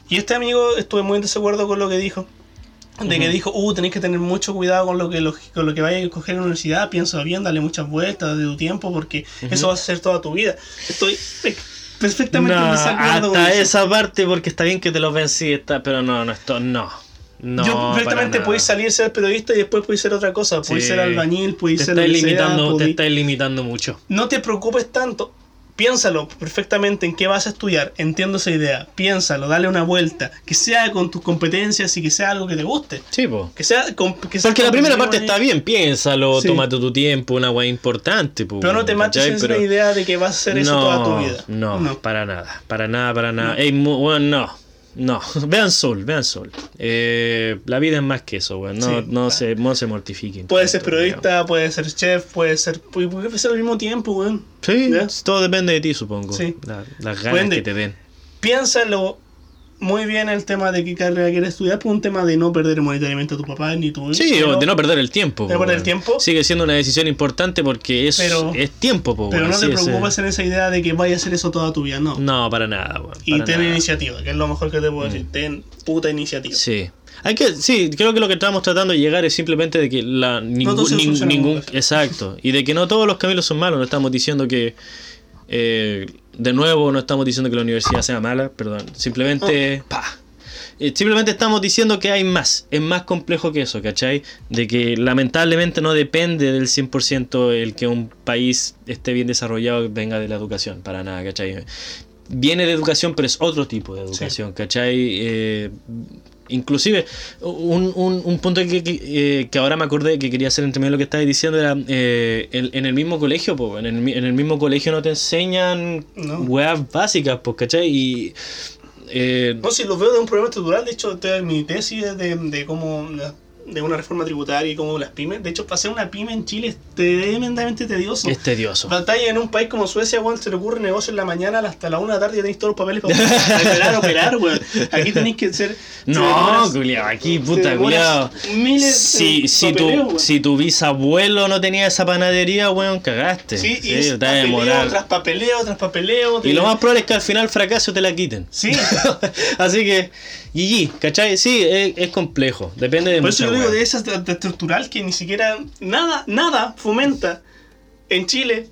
Y este amigo estuve muy en desacuerdo con lo que dijo. De que Ujú. dijo, uh, tenéis que tener mucho cuidado con lo que lo, con lo que vayas a escoger en la universidad, piensa bien, dale muchas vueltas de tu tiempo, porque Ujú. eso va a ser toda tu vida. Estoy pe- perfectamente No, en desacuerdo con hasta eso. esa parte porque está bien que te lo ven sí, está, pero no, no, esto no. No, Yo perfectamente podéis salir ser periodista y después podéis ser otra cosa, podéis Sí. ser albañil, podéis ser estáis que sea, limitando, te estáis limitando mucho. No te preocupes tanto. Piénsalo perfectamente en qué vas a estudiar. Entiendo esa idea. Piénsalo, dale una vuelta. Que sea con tus competencias y que sea algo que te guste. Sí, po. Que sea, com- que sea Porque la primera parte está bien, piénsalo, Sí. tómate tu tiempo, una weá importante. po, Pero no te mates en Pero- idea de que vas a hacer eso no, toda tu vida. No, para nada, para nada, para nada. No. Weón, no, no. Vean Sol, vean Sol. Eh, la vida es más que eso, weón. No, Sí, no, se, no se mortifiquen. Puedes ser periodista, puedes ser chef, puedes ser. Puede puede ser al mismo tiempo, weón. Sí, ¿Ya? todo depende de ti, supongo. Sí. La- las ganas que te den. Piénsalo muy bien el tema de qué carrera quieres estudiar, por un tema de no perder monetariamente a tu papá ni tu Sí, pero- o de no perder el tiempo. de no po, perder el tiempo. Sigue siendo una decisión importante porque es, Pero- es tiempo, po, Pero no te preocupes en esa idea de que vayas a hacer eso toda tu vida, no. No, para nada, weón. y ten nada. iniciativa, que es lo mejor que te puedo Mm. decir. Ten puta iniciativa. Sí. Hay que, sí, creo que lo que estamos tratando de llegar es simplemente de que la, ningún, exacto y de que no todos los caminos son malos. No estamos diciendo que eh, de nuevo no estamos diciendo que la universidad sea mala, perdón. Simplemente pa, Eh, simplemente estamos diciendo que hay más, es más complejo que eso, ¿cachai? De que lamentablemente no depende del 100% el que un país esté bien desarrollado venga de la educación, para nada, ¿cachai? Viene de educación, pero es otro tipo de educación, ¿cachai? Eh, inclusive, un, un, un punto que, que, eh, que, ahora me acordé que quería hacer entre medio lo que estabas diciendo era, eh, en, en, el mismo colegio, po, en, el, en el mismo colegio no te enseñan No. weas básicas, pues, ¿cachai? Y... eh, No, si lo veo de un problema estructural, de hecho, mi tesis es de, de cómo de una reforma tributaria y cómo las pymes. De hecho, para hacer una pyme en Chile es tremendamente tedioso. es tedioso. Batalla en un país como Suecia, weón, se le ocurre negocio en la mañana hasta la una de la tarde y tenéis todos los papeles para operar, operar, weón. Aquí tenéis que ser. se No, culiao, aquí, puta, culiao. Miles Si, de si, papeleo, tu, si tu bisabuelo no tenía esa panadería, weón, cagaste. Sí, y Sí, tras papeleo tras papeleo. Y lo más probable es que al final fracaso te la quiten. Sí, Así que, GG, ¿cachai? Sí, es, es complejo. Depende de por eso yo digo de esa de- de estructural que ni siquiera nada, nada fomenta en Chile,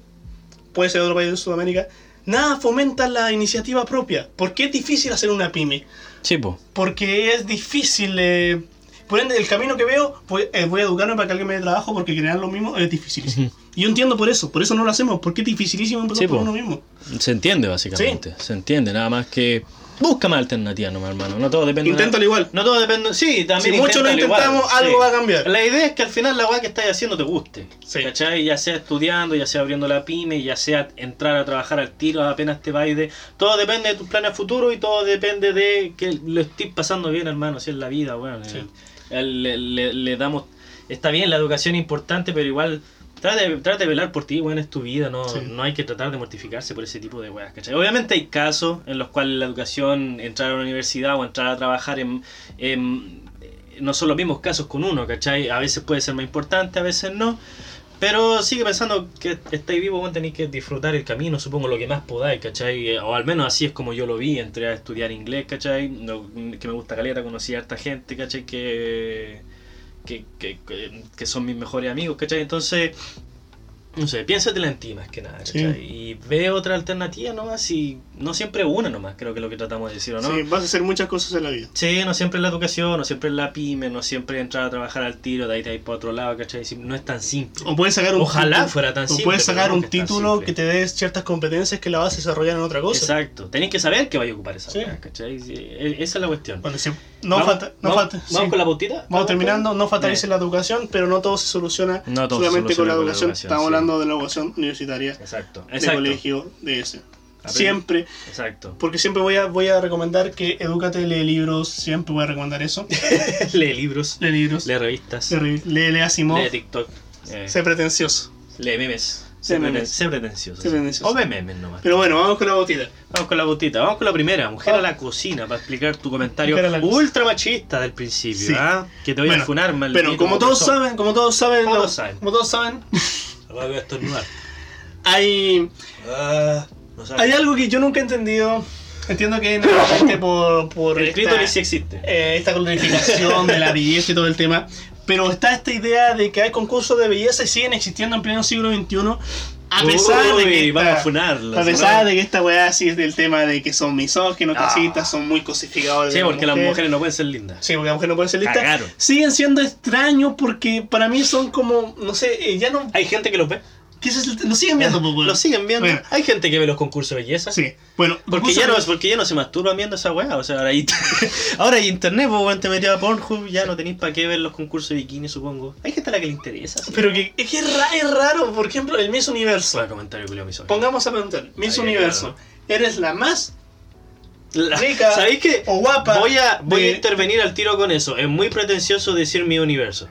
puede ser otro país de Sudamérica, nada fomenta la iniciativa propia. ¿Por qué es difícil hacer una pyme? Sí, po. Porque es difícil. eh, por ende, el camino que veo, voy, eh, voy a educarme para que alguien me dé trabajo porque crear lo mismo es dificilísimo. Y yo entiendo por eso, por eso no lo hacemos, porque es dificilísimo empezar Sí, por po. uno mismo. Se entiende, básicamente. Se entiende, nada más que. Busca más alternativas, nomás, hermano. No todo depende. Inténtalo igual. No todo depende. Sí, también. Si mucho lo igual, intentamos, algo va a cambiar. La idea es que al final la weá que estás haciendo te guste. Sí. ¿Cachai? Ya sea estudiando, ya sea abriendo la pyme, ya sea entrar a trabajar al tiro apenas te vayas de. Todo depende de tus planes futuros y todo depende de que lo estés pasando bien, hermano. Así es la vida, weón. Sí. Eh, Le, le- le damos. Está bien, la educación es importante, pero igual. Trata de, trata de velar por ti, weón, es tu vida, no, Sí. no hay que tratar de mortificarse por ese tipo de weas, ¿cachai? Obviamente hay casos en los cuales la educación, entrar a la universidad o entrar a trabajar en, en- no son los mismos casos con uno, ¿cachai? A veces puede ser más importante, a veces no. Pero sigue pensando que estáis vivo, bueno, tenéis que disfrutar el camino, supongo lo que más podáis, ¿cachai? Eh, O al menos así es como yo lo vi, entré a estudiar inglés, ¿cachai? No- que me gusta caleta, conocí a harta gente, ¿cachai? Que, que, que, que- son mis mejores amigos, ¿cachai? Entonces, no sé, piénsatela en ti más que nada, Sí. ¿cachai? Y ve otra alternativa nomás y no siempre una nomás, creo que es lo que tratamos de decir, ¿o no? Sí, vas a hacer muchas cosas en la vida. Sí, no siempre es la educación, no siempre es la pyme, no siempre entrar a trabajar al tiro, de ahí te ir para otro lado, ¿cachai? No es tan simple. O puedes sacar un Ojalá título- fuera tan o simple, puedes pero sacar un que título que te dé ciertas competencias que la vas a desarrollar en otra cosa. Exacto, tenéis que saber que vaya a ocupar esa Sí. ¿cachai? Sí, e- Esa es la cuestión. Bueno, si- no vamos, falta, no vamos- falta. vamos sí. con la pautita. Vamos terminando, no fatalice la educación, pero no todo se soluciona No todo se solamente con soluciona la con la educación. Estamos sí. hablando de la educación universitaria, Exacto, de exacto. colegio, de ese. Siempre, Exacto. porque siempre voy a, voy a recomendar que edúcate, lee libros, siempre voy a recomendar eso. lee libros, Lee libros, lee revistas, lee, lee, lee Asimov, lee TikTok, eh, sé pretencioso. lee memes. Sé memes. sé pretencioso. Sé sí. pretencioso. O ve memes nomás. Pero bueno, vamos con la botita. Vamos con la botita, vamos con la primera, mujer Ah. a la cocina, para explicar tu comentario ultra machista del principio, Sí. ¿ah? Que te voy Bueno, a funar, mal. Pero como todos saben, como todos saben, Como lo- todos saben. como todos saben, Voy a estornudar. hay Ah, no sabe. Hay algo que yo nunca he entendido. Entiendo que normalmente por, por El esta, sí existe. eh, esta glorificación de la belleza y todo el tema. Pero está esta idea de que hay concursos de belleza y siguen existiendo en pleno siglo XXI. A pesar de que. Uy, esta- a funarlos, A pesar ¿no? Ah. de que esta weá sí es del tema de que son misóginos, clasistas, son muy cosificadores. Sí, de la porque las mujer. mujeres no pueden ser lindas. Sí, porque las mujeres no pueden ser listas. Cagaron. Siguen siendo extraños porque para mí son como. No sé, eh, ya no. Hay gente que los ve. ¿Qué es el- lo siguen viendo, pues, weón. Lo siguen viendo. Bueno. Hay gente que ve los concursos de belleza. Sí. Bueno, Porque ya, no, porque ya no se masturban viendo esa weá. O sea, ahora hay, ahora hay internet, pues, weón, te metías a Pornhub, ya no tenéis para qué ver los concursos de bikini, supongo. Hay gente a la que le interesa. sí. Pero que, es que es, ra- es raro, por ejemplo, el Miss Universo. Comentario misógino. Pongamos a preguntar, Miss Universo, ¿eres la más La- rica ¿Sabéis qué? o guapa? Voy a, voy de- a intervenir al tiro con eso. Es muy pretencioso decir mi universo.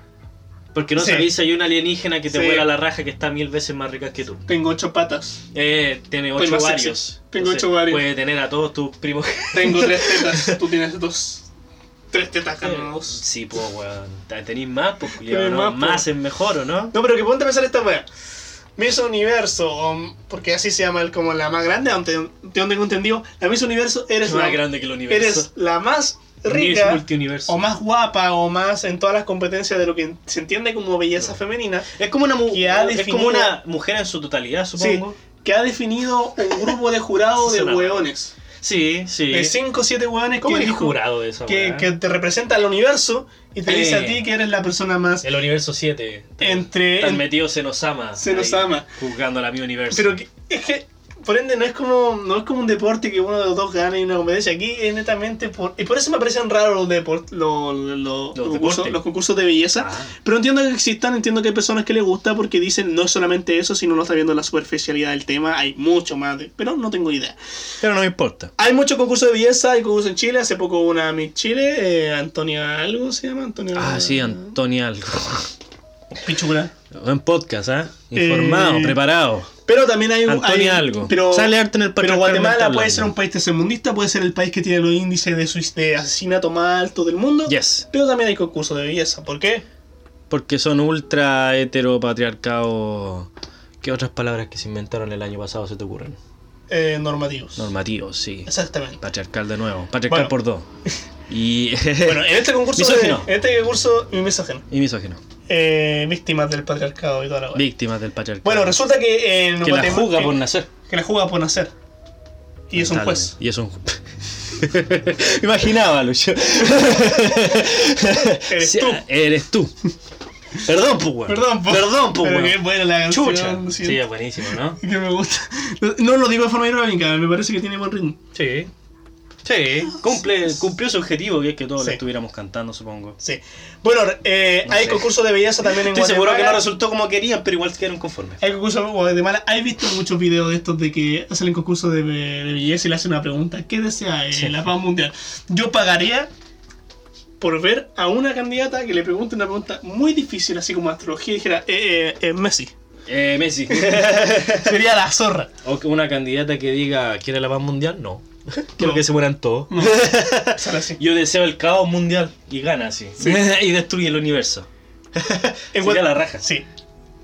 Porque no Sí. sabéis si hay una alienígena que te Sí. vuela la raja que está mil veces más rica que tú. Tengo ocho patas, Eh, tiene Soy ocho ovarios. sexy. Tengo ocho ovarios. Puede tener a todos tus primos. tengo tres tetas, tú tienes dos. Tres tetas cada dos. Sí, pues, weón. Tenéis más, pues, más, po. Más es mejor, ¿o no? No, pero que ponte a pensar esta wea. Miss Universo, o- porque así se llama el, como la más grande, aunque de donde tengo entendido, la Miss Universo eres Es más la, grande que el universo. eres la más rica o más guapa o más en todas las competencias de lo que se entiende como belleza femenina Es como una, mu- que ha es definido- como una mujer en su totalidad, Sí, supongo. que ha definido un grupo de jurados de hueones. Sí, sí. De 5 o 7 weones ¿Cómo que, eres jurado de esa que, que te representa al universo y te dice a ti que eres la persona más. El universo 7. Entre- Están en- metidos Senosama. Senosama. ahí, Juzgando la mi universo. Pero que- es que, por ende, no es como no es como un deporte que uno de los dos gana y una competencia. Aquí es netamente por. Y por eso me parecen raros los, deport, los, los, los concursos, deportes. los concursos de belleza. Ah. Pero entiendo que existan, entiendo que hay personas que les gusta porque dicen no es solamente eso, sino no está viendo la superficialidad del tema. Hay mucho más, de- pero no tengo idea. Pero no me importa. Hay muchos concursos de belleza, hay concursos en Chile. Hace poco hubo una Miss Chile, eh, Antonia algo se llama, Antonia. Ah, sí, Antonia algo. Pichula. Buen podcast, ¿ah? Informado, Eh, preparado. Pero también hay Antonia hay- algo. Pero, Sale arte en el pero Guatemala puede ser un país tercermundista, puede ser el país que tiene los índices de, de asesinato más altos del mundo. Yes. Pero también hay concursos de belleza. ¿Por qué? Porque son ultra heteropatriarcados. ¿Qué otras palabras que se inventaron el año pasado se te ocurren? Eh, normativos. Normativos, sí. Exactamente. Patriarcal de nuevo. Patriarcal Bueno. por dos. Y. Bueno, en este concurso, de, en este concurso, y misógino. y misógino. Eh, víctimas del patriarcado y toda la. Víctimas del patriarcado. Bueno, resulta que en que la Guatemala- juzga que- por nacer. que la juzga por nacer. Y es un juez. Y es un Imaginaba, Lucho. Eres Sí, tú. Eres tú. Perdón, pues, weón. Perdón, po. Perdón, pues, Pero buena la canción. Chucha. Sí, es buenísimo, ¿no? Que me gusta. No lo digo de forma irónica, me parece que tiene buen ritmo. Sí. Sí. Cumple, cumplió su objetivo, que es que todos Sí. lo estuviéramos cantando, supongo. Sí. Bueno, eh, No hay sé. concursos de belleza también en Estoy seguro que no Guatemala. resultó como querían, pero igual quedaron conformes. Hay concursos en Guatemala. ¿Has visto muchos videos de estos de que hacen el concurso de, de belleza y le hacen una pregunta? ¿Qué desea eh, Sí. la paz mundial? Yo pagaría por ver a una candidata que le pregunte una pregunta muy difícil, así como astrología, y dijera, eh, eh, eh, Messi. Eh, Messi. Sería la zorra. o que una candidata que diga, ¿quiere la paz mundial? No. Quiero No. que se mueran todos. No. Yo deseo el caos mundial y gana así. y destruye el universo. En la raja. Sí.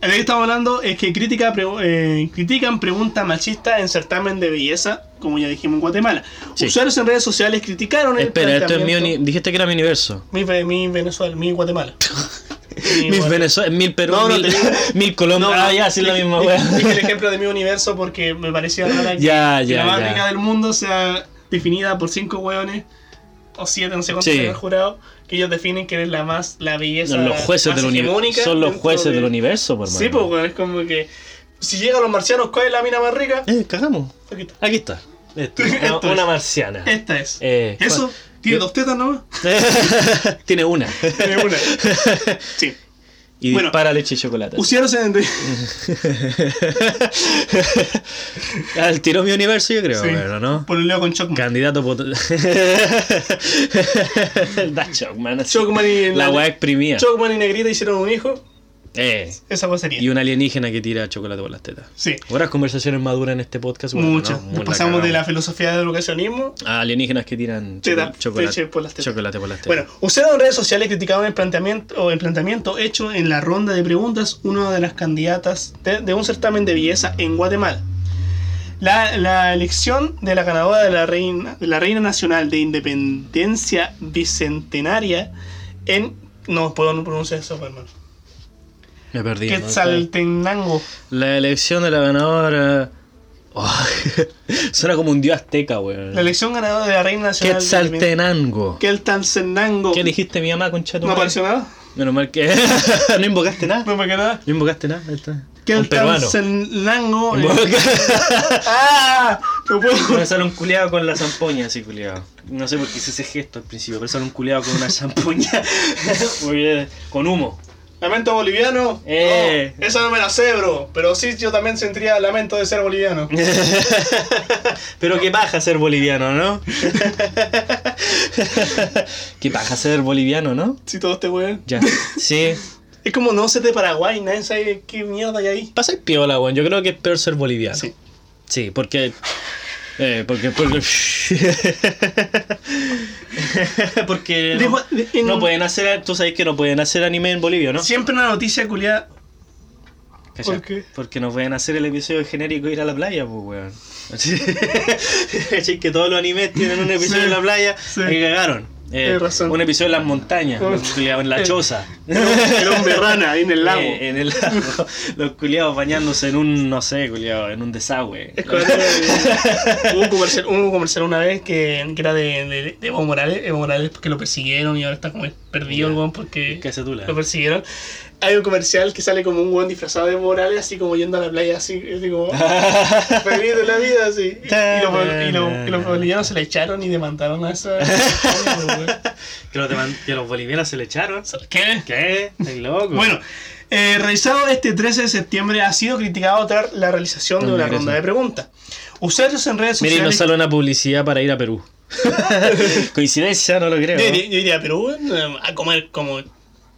Lo que estamos hablando es que critica, pre- eh, critican pregunta machista en certamen de belleza, como ya dijimos en Guatemala. Sí. Usuarios en redes sociales criticaron el Espera, esto es mi Dijiste que era mi universo. Mi, mi Venezuela, mi Guatemala. Mi Mil Venezuela, mil Perú, No, no, mil, mil Colombia. No, ah, no, ya, sí es la misma dije- wea. Dije el ejemplo de mi universo porque me parecía rara que, Ya, que ya, la más rica del mundo sea definida por cinco hueones o siete, no sé cuántos Sí. el jurado, que ellos definen que es la más la belleza. Son los jueces más del universo. Son los jueces de- del universo, por Sí, pues weón, es como que si llegan los marcianos, ¿cuál es la mina más rica? Eh, cagamos. Aquí está. Aquí está. Esto, Esto una, una es. marciana. Esta es. Eh, Eso, ¿cuál? Tiene Yo- dos tetas nomás. Tiene una. Tiene una. Sí. Y Bueno, dispara leche y chocolate. Usuarios en. Al tiro mi universo, yo creo, Sí. bueno, ¿no? Por el leo con Chocman. Candidato pot- Da Chocman. así. Chocman y La weá exprimida. Chocman y Negrita hicieron un hijo. Eh. Esa cosa sería. Y un alienígena que tira chocolate por las tetas. Sí. Buenas conversaciones maduras en este podcast. bueno, Muchas. ¿no? Nos pasamos de la filosofía del educacionismo. A alienígenas que tiran Teta, choco- chocolate, por las tetas. chocolate por las tetas. Bueno, ustedes en redes sociales criticaban el planteamiento, o el planteamiento hecho en la ronda de preguntas una de las candidatas de, de un certamen de belleza en Guatemala. La, la elección de la ganadora de la reina, de la reina nacional de independencia bicentenaria en no puedo no pronunciar eso, hermano. Me perdí. ¿no? Quetzaltenango. La elección de la ganadora. Oh, suena como un dios azteca, weón. La elección ganadora de la reina nacional. Quetzaltenango. Quetzaltenango. ¿Qué dijiste mi mamá, concha de tu ¿No apareció nada? Menos mal que. no invocaste nada. No queda nada. No invocaste nada. Ahí está. Quetzaltenango. ¡Ah! No puedo. Me sale un culeado con la zampoña, así culeado. No sé por qué hice ese gesto al principio, pero sale un culeado con una zampoña. Muy bien. Con humo. Lamento boliviano. Eh. No, esa no me la sé, bro. Pero sí, yo también sentiría lamento de ser boliviano. Pero qué paja ser boliviano, ¿no? qué paja ser boliviano, ¿no? Si todo este weón. Ya. Sí. Es como no ser de Paraguay, nadie sabe qué mierda hay ahí. Pasa el piola, weón. Yo creo que es peor ser boliviano. Sí. Sí, porque. Eh, porque. Porque. no, de- en- no pueden hacer. Tú sabes que no pueden hacer anime en Bolivia, ¿no? Siempre una noticia culiada. ¿Por qué? Porque no pueden hacer el episodio genérico de ir a la playa, pues, weón. ¿Cachai? Que todos los animes tienen un episodio Sí, en la playa. sí. Ahí cagaron. Eh, razón. Un episodio en las montañas, los culiados en la choza. El hombre rana ahí en el lago. Eh, en el lago. Los culiados bañándose en un, no sé, culiado, en un desagüe. Es correcto. hubo, un comercial, hubo un comercial una vez que, que era de, de, de Evo Morales, Evo Morales porque lo persiguieron y ahora está como perdido el porque lo persiguieron. Hay un comercial que sale como un weón disfrazado de Morales, así como yendo a la playa, así, así como feliz de la vida, así. Y, los, y los- y los bolivianos se le echaron y demandaron a esa. que, los deman- que los bolivianos se le echaron. ¿Qué? ¿Qué? ¿Estás loco? Bueno, eh, realizado este 13 de septiembre, ha sido criticado tras la realización de No, una ronda de preguntas. Usuarios en redes Mire, nos sociales. sale una publicidad para ir a Perú. Coincidencia, no lo creo. Yo ¿no? iría, yo iría a Perú eh, a comer como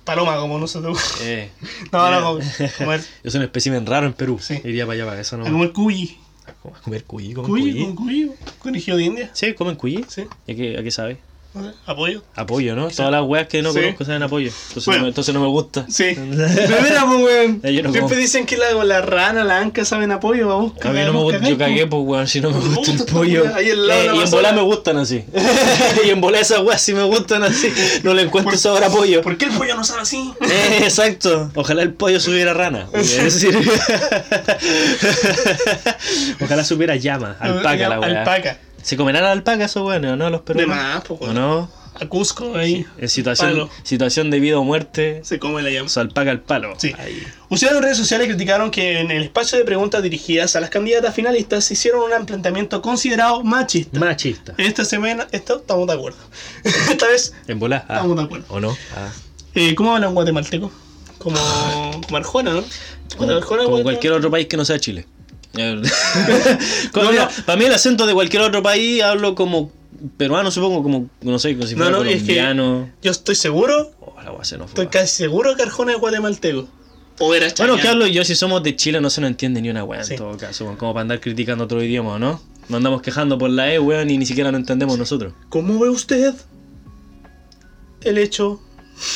paloma, como nosotros. Eh, No, no, como- comer, Yo soy un espécimen raro en Perú. Sí. Iría para allá para eso, ¿no? a comer cuyi. A comer cuyi, comen Cuyi, cuyi. con cuyi, conejillo de India. Sí, comen cuyi. Sí, ¿Y a qué, a qué sabe? Apoyo. Apoyo, ¿no? Todas las weas que no Sí. conozco saben apoyo. Entonces, Bueno. no, me- entonces no me gusta. Sí. Pero pues, weón. No Siempre como. dicen que la, la rana, la anca saben apoyo, vamos. A mí no me gusta, yo cagué, pues weón, si no me gusta el pollo. pues, ahí lado Eh, la y en volar me gustan así. y en volar esas weas sí me gustan así. No le encuentro sabor a pollo. ¿Por qué el pollo no sabe así? Eh, exacto. Ojalá el pollo subiera rana. Es decir, ojalá supiera llama, alpaca la wea. Alpaca. ¿Se comerán alpacas o no los De peruanos? más, pues, ¿O no? A Cusco, ahí. En situación, Palo. situación de vida o muerte, Se come la llama. se alpaca el palo. Sí. Ahí. Usuarios en redes sociales criticaron que en el espacio de preguntas dirigidas a las candidatas finalistas se hicieron un planteamiento considerado machista. Machista. Esta semana, esto estamos de acuerdo. Esta vez, En volar. Ah. estamos de acuerdo. ¿O no? Ah. Eh, ¿Cómo hablan guatemalteco? Como, como Arjona, ¿no? Como, Arjona, como cualquier otro país que no sea Chile. No, no. Para mí el acento de cualquier otro país hablo como peruano, supongo, como, no sé, como si fuera no, es que colombiano. yo estoy seguro, Oh, la estoy casi seguro que Arjona es guatemalteco. O era Bueno. Carlos y yo, si somos de Chile, no se nos entiende ni una weá Sí. en todo caso, como para andar criticando otro idioma, ¿o ¿no? Nos andamos quejando por la E, weón, y ni siquiera lo entendemos nosotros. ¿Cómo ve usted el hecho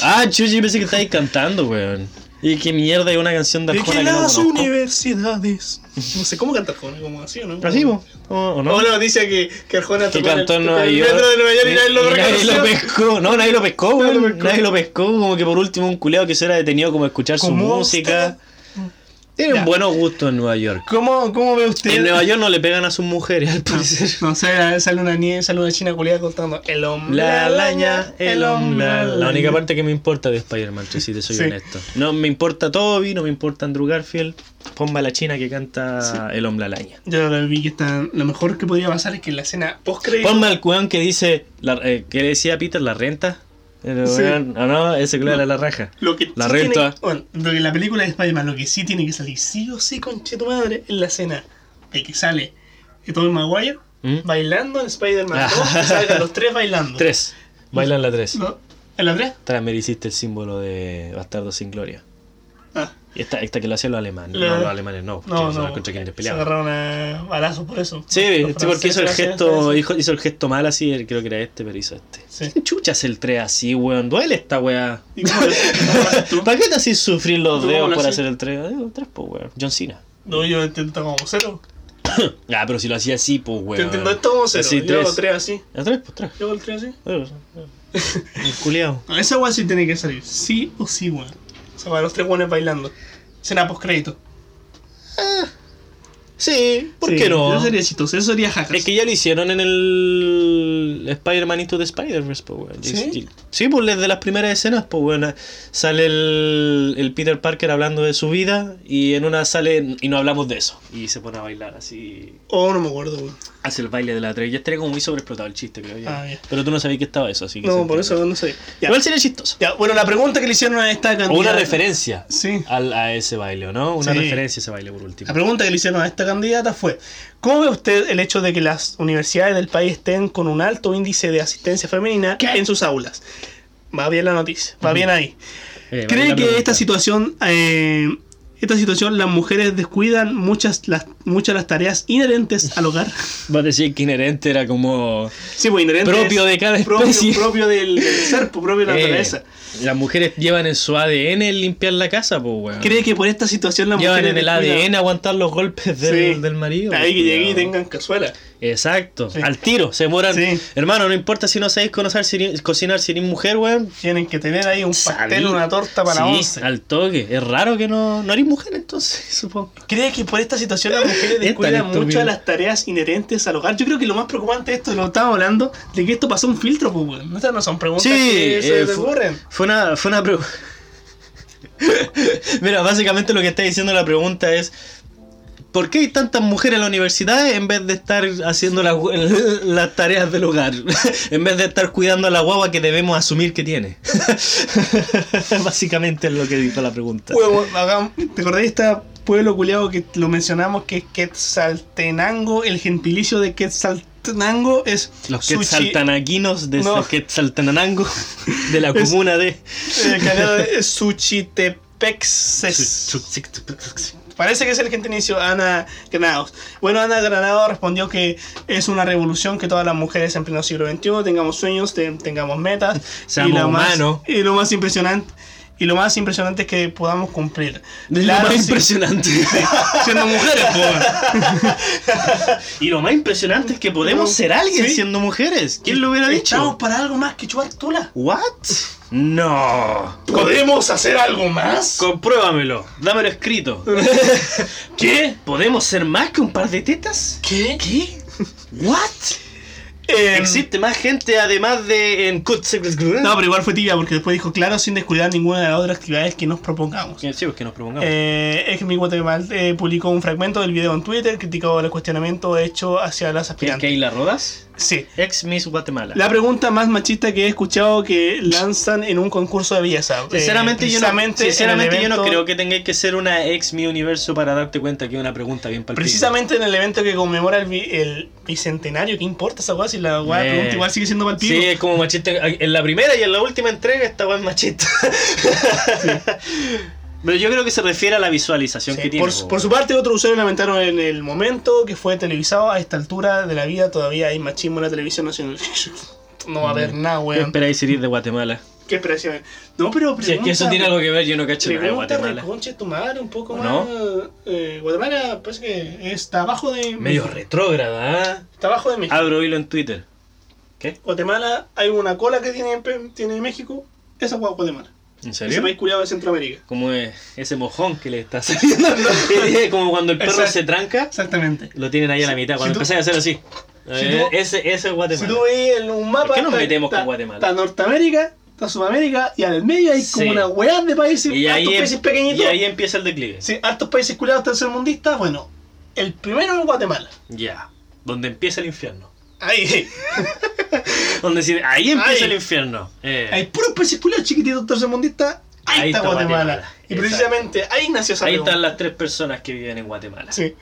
Ah, chuchi, pensé que estáis cantando, weón. Y qué mierda, hay una canción de de Arjona que que no las conozco. universidades... No sé, ¿cómo canta Arjona? ¿Cómo así o no? ¿Así? ¿O, o no? Dice que, que Arjona que tocó en el- cantó en Nueva el York. metro de Nueva York y nadie lo nadie lo pescó. No, nadie lo pescó, Nadie weón. lo pescó. Nadie lo pescó. Como que por último un culeado que se era detenido como a escuchar su ¿Cómo música. Tienen buenos gustos en Nueva York. ¿Cómo, ¿Cómo ve usted? En Nueva York no le pegan a sus mujeres, al parecer. No, sale, sale una niña, sale una china culiada contando el hombre La araña, el hombre. La, araña. única parte que me importa de Spider-Man, si te soy Sí. honesto. No me importa Toby, no me importa Andrew Garfield. Ponme a la china que canta El hombre araña. Yo lo vi que está. Lo mejor que podría pasar es que en la escena post. Ponme al weón que dice. La, eh, ¿Qué le decía Peter? ¿La renta? El Sí. weón- ¿O no? Ese claro era la raja. Lo que La sí renta. Tiene, bueno, lo que la película de Spider-Man, lo que sí tiene que salir sí o sí, conche tu madre, en la escena de que sale de Tobey Maguire ¿Mm? bailando en Spider-Man Ah. 2 y salgan los tres bailando. Tres. Bailan la tres. ¿No? ¿En la 3? Tras me hiciste el símbolo de Bastardo sin Gloria. Ah, Y esta, esta que lo hacían los alemanes. La- No, los alemanes no. porque no, no. contra quienes Se peleaban. agarraron a balazos por eso. Sí, sí, porque hizo el gesto, hizo, hizo el gesto mal así, el- creo que era este, pero hizo este. Sí. ¿Qué chucha hace el 3 así, weón? Duele esta weá. ¿Para qué te haces sufrir los ¿Tú cómo dedos por hacer el 3? Digo, 3, pues, weón. John Cena. No, yo intento como cero. Ah, pero si lo hacía así, pues, Te weón. entiendo esto como cero. Así, yo hago tres. tres así. ¿A 3? Pues 3. Yo hago el tres así. El culiao. Esa weá sí tiene que salir. Sí o sí, weón. Sea, para los tres buenos bailando. Escena post crédito. Sí, ¿por Sí, qué no? Eso sería chistoso, eso sería jajas. Es que ya lo hicieron en el Spider-Man Into the Spider-Verse, pues, weón. ¿Sí? Sí, pues desde las primeras escenas, pues, weón. Sale el, el Peter Parker hablando de su vida y en una sale y no hablamos de eso. Y se pone a bailar así. Oh, no me acuerdo, weón. Hace el baile de la 3. Ya estaría como muy sobreexplotado el chiste, creo yo. Ah, ya. Pero tú no sabías que estaba eso, así que. No, por eso no sé. Ya. Igual sería chistoso. Ya, bueno, la pregunta que le hicieron a esta candidata. O una referencia Sí. al- a ese baile, ¿o no? Una Sí. referencia a ese baile por último. La pregunta que le hicieron a esta candidata fue: ¿Cómo ve usted el hecho de que las universidades del país estén con un alto índice de asistencia femenina en sus aulas? Va bien la noticia, va bien ahí. Eh, ¿Cree que esta situación, eh, esta situación, las mujeres descuidan muchas las, muchas las tareas inherentes al hogar? Va a decir que inherente era como. Sí, pues inherentes. Propio de cada especie. propio del, del ser, pues, propio de la Eh, naturaleza. Las mujeres llevan en su ADN el limpiar la casa, pues, weón. ¿Cree que por esta situación las Llevan mujeres en el ADN aguantar los golpes del, Sí. del marido. Ahí que pues, llegue y tengan cazuela. Exacto, Sí. al tiro, se demoran. Sí. Hermano, no importa si no sabéis cocinar, si, cocinar si eres mujer, weón. Tienen que tener ahí un pastel, una torta para sí, once. al toque. Es raro que no, no eres mujer entonces, supongo. ¿Crees que por esta situación las mujeres descuidan mucho de las tareas inherentes al hogar? Yo creo que lo más preocupante de esto, lo estábamos hablando, de que esto pasó un filtro, pues, weón. Estas no son preguntas que se eh, te ocurren. Fue una, fue una pregunta. Mira, básicamente lo que está diciendo la pregunta es. ¿Por qué hay tantas mujeres en la universidad en vez de estar haciendo la- las tareas del hogar? en vez de estar cuidando a la guagua que debemos asumir que tiene. Básicamente es lo que dijo la pregunta. Hagam- ¿Te acordás de este pueblo culiado que lo mencionamos que es Quetzaltenango? El gentilicio de Quetzaltenango es Los sushi- quetzaltanaquinos de No. Quetzaltenango de la Es- comuna de. calidad de Suchitepexes. Parece que es el gentilicio Ana Granados. Bueno, Ana Granados respondió que es una revolución que todas las mujeres en pleno siglo XXI tengamos sueños, te- tengamos metas. Seamos lo más- y lo más impresionante. Y lo más impresionante es que podamos cumplir. Es Claro, lo más sí. impresionante. Siendo mujeres, y lo más impresionante es que podemos ser alguien Sí. siendo mujeres. ¿Quién lo hubiera dicho? Estamos para algo más que chupar tula. ¿What? No. ¿Podemos hacer algo más? Compruébamelo. Dámelo escrito. ¿Qué? ¿Podemos ser más que un par de tetas? ¿Qué? ¿Qué? ¿What? Eh, ¿Existe más gente además de en No, pero igual fue tibia porque después dijo, claro, sin descuidar ninguna de las otras actividades que nos propongamos. Sí, pues que nos propongamos. Eh, es que mi Guatemala eh, publicó un fragmento del video en Twitter criticando el cuestionamiento hecho hacia las ¿Quién aspirantes. Keila Rodas? Sí. Ex Miss Guatemala. La pregunta más machista que he escuchado que lanzan en un concurso de belleza. Eh, Sinceramente, yo no, yo creo que tengáis que ser una ex mi universo para darte cuenta que es una pregunta bien palpable. Precisamente en el evento que conmemora el, el bicentenario, ¿qué importa esa weá? Si la weá Eh, pregunta igual sigue siendo palpico. Sí, es como machista. En la primera y en la última entrega esta weá es machista. Pero yo creo que se refiere a la visualización Sí, que tiene. por, po. por su parte, otros usuarios lamentaron en el momento que fue televisado. A esta altura de la vida todavía hay machismo en la televisión nacional. No va a haber nada, ¿Qué weón. esperáis series de Guatemala? ¿Qué esperación? No, pero Si es que eso tiene algo que ver, yo no cacho nada Pregunta Guatemala. conche tu madre un poco ¿O más. no? Eh, Guatemala, pues que está abajo de. Medio retrógrada, ¿ah? Está abajo de México. Abro hilo en Twitter. ¿Qué? Guatemala, hay una cola que tiene, tiene México. Esa es Guatemala. ¿En Ese serio? país culiado de Centroamérica. Como es ese mojón que le está saliendo. Como cuando el perro Exacto. se tranca, Exactamente. lo tienen ahí a la mitad. Cuando Si tú- empiezas a hacer así. Si Eh, tú- ese, ese es Si Guatemala. tú ves un mapa. ¿Por qué nos metemos con Guatemala? Está Norteamérica, está Sudamérica y al medio hay como Sí. una weá de países, Y ahí, em- países pequeñitos. y ahí empieza el declive. Sí, hartos países culiados tercermundistas. Bueno, el primero es Guatemala. Ya. Donde empieza el infierno. Ahí. Donde si- ahí empieza Ahí. el infierno. Eh, hay puros países culiados chiquititos tercermundistas. Ahí, Ahí está, está Guatemala. Guatemala. Y Exacto. precisamente ahí nació esa ahí pregunta. están las tres personas que viven en Guatemala. Sí.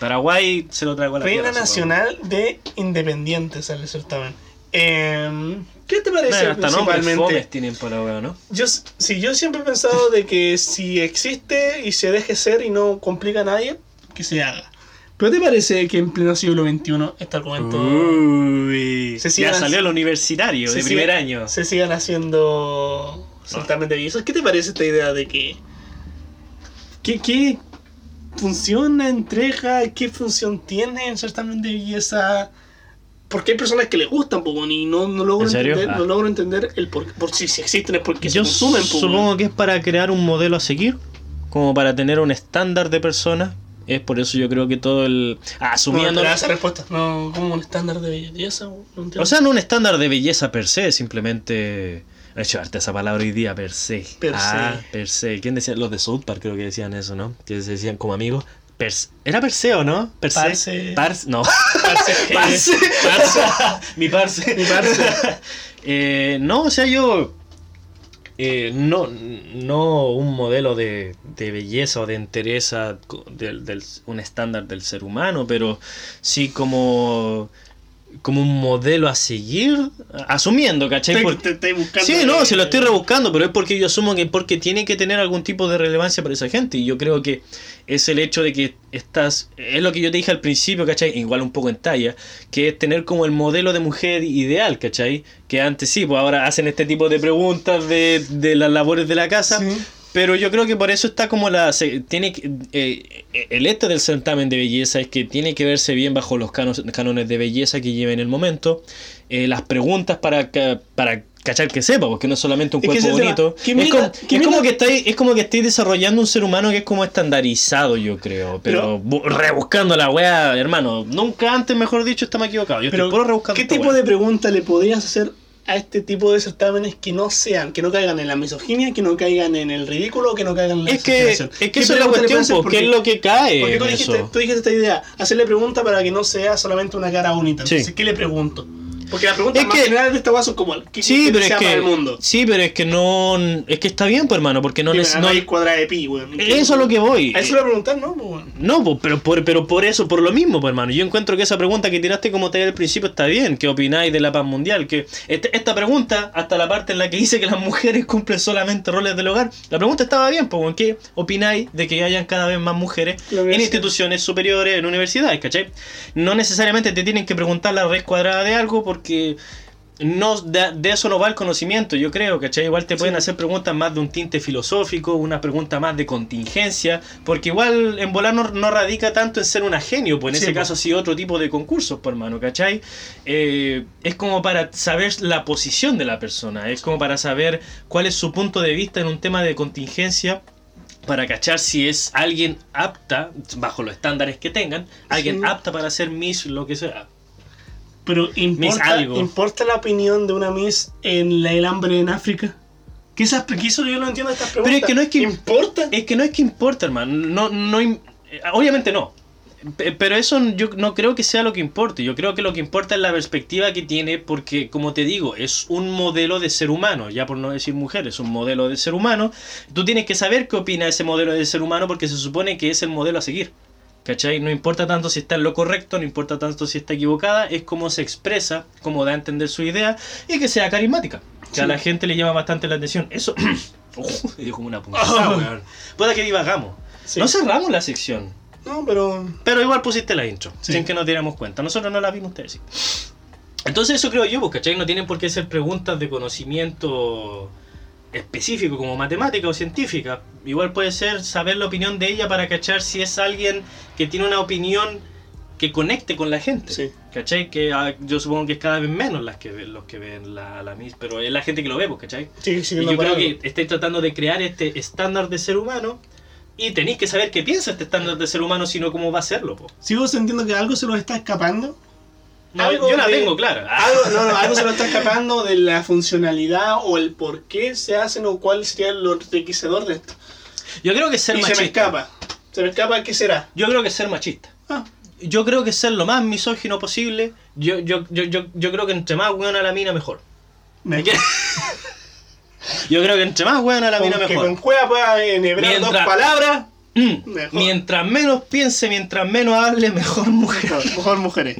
Paraguay se lo trago a la Reina tierra. Nacional de Independientes al certamen. Em, ¿Qué te parece Bueno, hasta principalmente? tienen la wea, ¿no? Yo, sí, yo siempre he pensado de que si existe y se deje ser y no complica a nadie, que se haga. ¿Pero te parece que en pleno siglo XXI este argumento Uy, Se ya salió el universitario de primer año. se sigan haciendo de belleza? ¿Qué te parece esta idea de que... ¿Qué, qué funciona, entrega, qué función tiene el certamen de belleza? Porque hay personas que les gustan, po, y no, no logro ¿En serio? entender, Ah. no logro entender el por, por si, si existen es porque Yo se consumen, po, supongo que es para crear un modelo a seguir, como para tener un estándar de personas. Es por eso yo creo que todo el... No, Asumiendo... no, esa respuesta. No, como un estándar de belleza. No entiendo. o sea, no un estándar de belleza per se, simplemente... He hecho esa palabra hoy día, per se. Per ah, se. per se. ¿Quién decía? Los de South Park creo que decían eso, ¿no? Que se decían como amigos. Per se. ¿Era per se o no? Per se. Parce. Parce. No. Parce. parce. Parce. Mi parce. Mi parce. Eh, no, o sea, yo... eh, no, no un modelo de, de belleza o de entereza, del, del- un estándar del ser humano, pero sí como, como un modelo a seguir, asumiendo, ¿cachai? Te- Porque- te- estoy buscando Sí, no, de- se lo estoy rebuscando, pero es porque yo asumo que porque tiene que tener algún tipo de relevancia para esa gente. Y yo creo que es el hecho de que estás. Es lo que yo te dije al principio, ¿cachai? Igual un poco en talla, que es tener como el modelo de mujer ideal, ¿cachai? Que antes sí, pues ahora hacen este tipo de preguntas de, de las labores de la casa. Sí. Pero yo creo que por eso está como la. se- tiene que- eh, el este del certamen de belleza es que tiene que verse bien bajo los canos- cánones de belleza que lleva en el momento. Eh, las preguntas para, para cachar que sepa, porque no es solamente un cuerpo es bonito. tema. ¿Qué es como, es que estáis, es como que estáis desarrollando un ser humano que es como estandarizado, yo creo. Pero, Pero- bu- rebuscando la weá, hermano. Nunca antes, mejor dicho, estamos equivocados. Yo Pero, estoy puro rebuscando ¿qué tipo weá. de pregunta le podrías hacer a este tipo de certámenes que no sean, que no caigan en la misoginia, que no caigan en el ridículo, que no caigan en la Es que, es que ¿Qué eso es la cuestión, porque es lo que cae. Porque tú dijiste, tú dijiste esta idea, hacerle pregunta para que no sea solamente una cara bonita. Sí. Entonces, ¿qué le pregunto? Porque las preguntas Es más que- generales de esta weá son como ¿qué Sí, pero es que el mundo? sí, pero es que no es que está bien, pues hermano, porque no, Dime, neces- la no- raíz cuadrada de pi, weón. eso es lo que voy. A eso le preguntar, ¿no? Pues, bueno. No, pues, pero por, pero por eso, por lo mismo, pues, hermano. Yo encuentro que esa pregunta que tiraste como te al principio está bien. ¿Qué opináis de la paz mundial? Que este- esta pregunta, hasta la parte en la que dice que las mujeres cumplen solamente roles del hogar, la pregunta estaba bien, pues, ¿qué opináis de que hayan cada vez más mujeres en instituciones superiores, en universidades, ¿cachai? No necesariamente te tienen que preguntar la raíz cuadrada de algo porque no, de, de eso no va el conocimiento, yo creo, ¿cachai? Igual te pueden Sí. hacer preguntas más de un tinte filosófico, una pregunta más de contingencia, porque igual en volar no, no radica tanto en ser una genio, pues en Sí, ese po. caso sí otro tipo de concursos, por hermano, ¿cachai? Eh, es como para saber la posición de la persona, es como para saber cuál es su punto de vista en un tema de contingencia para cachar si es alguien apta, bajo los estándares que tengan, alguien Sí. apta para ser Miss, lo que sea. Pero importa, algo. ¿importa la opinión de una Miss en la- el hambre en África? ¿Qué esas que eso yo no entiendo estas preguntas. es que no es que- ¿Importa? Es que no es que importa, hermano. No, no, eh, obviamente no. Pe- Pero eso yo no creo que sea lo que importe. Yo creo que lo que importa es la perspectiva que tiene, porque, como te digo, es un modelo de ser humano, ya por no decir mujer, es un modelo de ser humano. Tú tienes que saber qué opina ese modelo de ser humano, porque se supone que es el modelo a seguir. ¿Cachai? No importa tanto si está en lo correcto, no importa tanto si está equivocada, es cómo se expresa, cómo da a entender su idea y que sea carismática. Que a la gente le llama bastante la atención. Eso. Uf, dio como una puntada, weón. Pueda que divagamos. Sí. No cerramos la sección. No, pero. Pero igual pusiste la intro, Sí. sin que nos diéramos cuenta. Nosotros no la vimos, ustedes sí. Entonces eso creo yo, pues, ¿cachai? No tienen por qué ser preguntas de conocimiento específico como matemática o científica. Igual puede ser saber la opinión de ella para cachar si es alguien que tiene una opinión que conecte con la gente. Sí. ¿Cachai? Que ah, yo supongo que es cada vez menos las que los que ven la, la Miss, pero es la gente que lo ve, pues, ¿cachai? Sí, sí, Y no, yo creo que estáis tratando de crear este estándar de ser humano y tenéis que saber qué piensa este estándar de ser humano, sino cómo va a serlo. Po. Sigo sintiendo que algo se nos está escapando. No, Algo yo la de- tengo clara. Ah, Algo, no, no, algo se nos está escapando de la funcionalidad o el por qué se hacen o cuál sería lo enriquecedor de esto. Yo creo que ser y machista. se me escapa. Se me escapa, ¿qué será? Yo creo que ser machista. Ah, Yo creo que ser lo más misógino posible. Yo, yo, yo, yo, yo creo que entre más buena la mina, mejor. Yo creo que entre más buena la mina, con, que mejor. con juega pueda enhebrar dos Mientras- palabras. Mm. Mientras menos piense, mientras menos hable, mejor mujer. Mejor, mejor mujeres.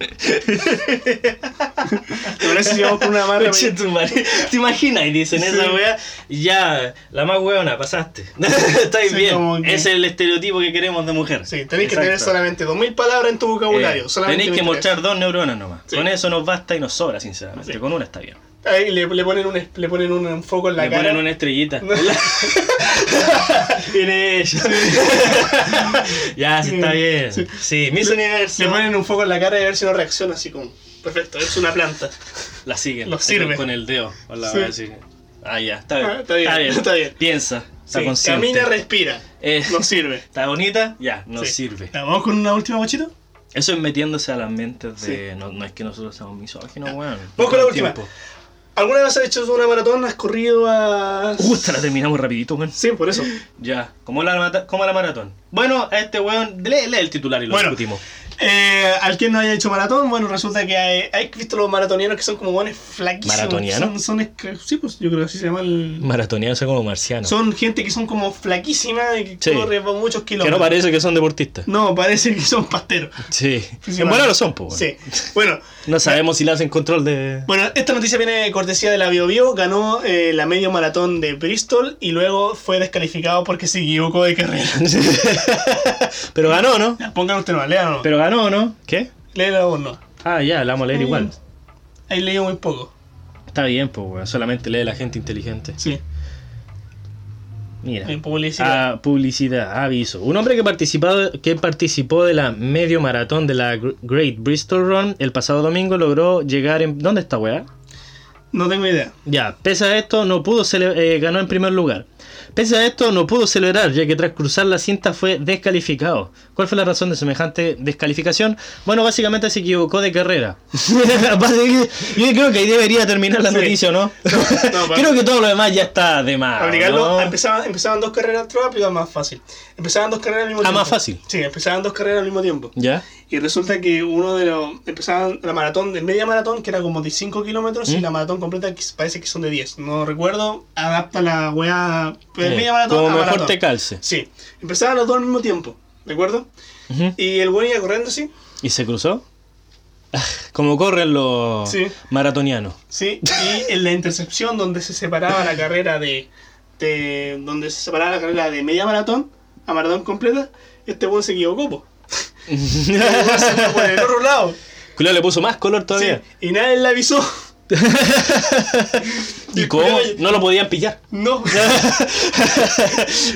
¿Te parece si vamos con una Conche rápida? tu madre. ¿Te imaginas? Y dicen esa weá, ya, la más weona, pasaste. Estáis Sí, bien. que- Ese es el estereotipo que queremos de mujer. Sí, tenéis que tener solamente 2000 palabras en tu vocabulario. Eh, tenéis que 23. mostrar dos neuronas nomás. Sí. Con eso nos basta y nos sobra, sinceramente. Sí. Con una está bien. Ahí le, le ponen un, le ponen un, un foco en la Le cara. ponen una estrellita. Viene ella. ya, sí, está bien. Sí. Sí, Miss Universo. Le ponen un foco en la cara y a ver si no reacciona así como. Perfecto, es una planta. La siguen. Los sirve. Con el dedo. Con la Sí. así. Ah, ya, está bien. Ah, está bien, está bien. Piensa. Está Sí, consciente. camina, respira. Eh, Nos sirve. ¿Está bonita? Ya, nos Sí. sirve. ¿Vamos con una última bochita? Eso es metiéndose a las mentes de. No, no es que nosotros seamos misóginos, weón. Vamos No con la última. tiempo. ¿Alguna vez has hecho una maratón? ¿Has corrido a.? Esta la terminamos rapidito, weón. Sí, por eso. Ya, ¿cómo la, cómo la maratón? Bueno, a este weón, lee, lee el titular y lo Bueno. discutimos. Eh, al que no haya hecho maratón, bueno, resulta que hay, hay visto los maratonianos que son como buenos flaquísimos. ¿Maratonianos? Son, son sí, pues yo creo que así se llama el... Maratoniano son como marcianos. Son gente que son como flaquísimas y que Sí. corren muchos que kilómetros. no parece que son deportistas. No, parece que son pasteros. Sí. Sí, En buena lo son, pues. Sí. Bueno, No sabemos si le hacen control de. bueno, esta noticia viene de cortesía de la BioBio. Ganó eh, la medio maratón de Bristol y luego fue descalificado porque se equivocó de carrera. Pero ganó, ¿no? Pongan usted no, léalo no. Pero ganó, ¿no? ¿Qué? Léelo vos no. Ah, ya, la vamos a leer Mm. igual. Ahí leí muy poco. Está bien, pues, weón. Solamente lee la gente inteligente. Sí. Mira. En publicidad. Ah, publicidad, aviso. Un hombre que participó, que participó de la medio maratón de la Gr- Great Bristol Run el pasado domingo logró llegar en... ¿Dónde está, weá? No tengo idea. Ya, pese a esto, no pudo cele- eh, ganó en primer lugar. Pese a esto, no pudo celebrar, ya que tras cruzar la cinta fue descalificado. ¿Cuál fue la razón de semejante descalificación? Bueno, básicamente se equivocó de carrera. Yo creo que ahí debería terminar la Sí. noticia, ¿no? no, para- creo que todo lo demás ya está de más. ¿no? empezaban, empezaban dos carreras rápido, más fácil. Empezaban dos carreras al mismo Ah, tiempo. más fácil. Sí, empezaban dos carreras al mismo tiempo. ¿Ya? Y resulta que uno de los. Empezaban la maratón, de media maratón, que era como de 5 kilómetros, y ¿Mm? la maratón completa, que parece que son de 10. No recuerdo, adapta la weá. Media maratón como a mejor maratón. te calce. Sí, empezaban los dos al mismo tiempo, ¿de acuerdo? Y el güey iba corriendo así, ¿Y se cruzó? Ah, Como corren los Sí. maratonianos. sí, y en la intercepción donde se separaba la carrera de. de donde se separaba la carrera de media maratón a maratón completa, este güey se equivocó, po. El se fue por el otro lado. Julio le puso más color Sí, todavía. y nadie le avisó. ¿Y el cómo? No lo podían pillar. No.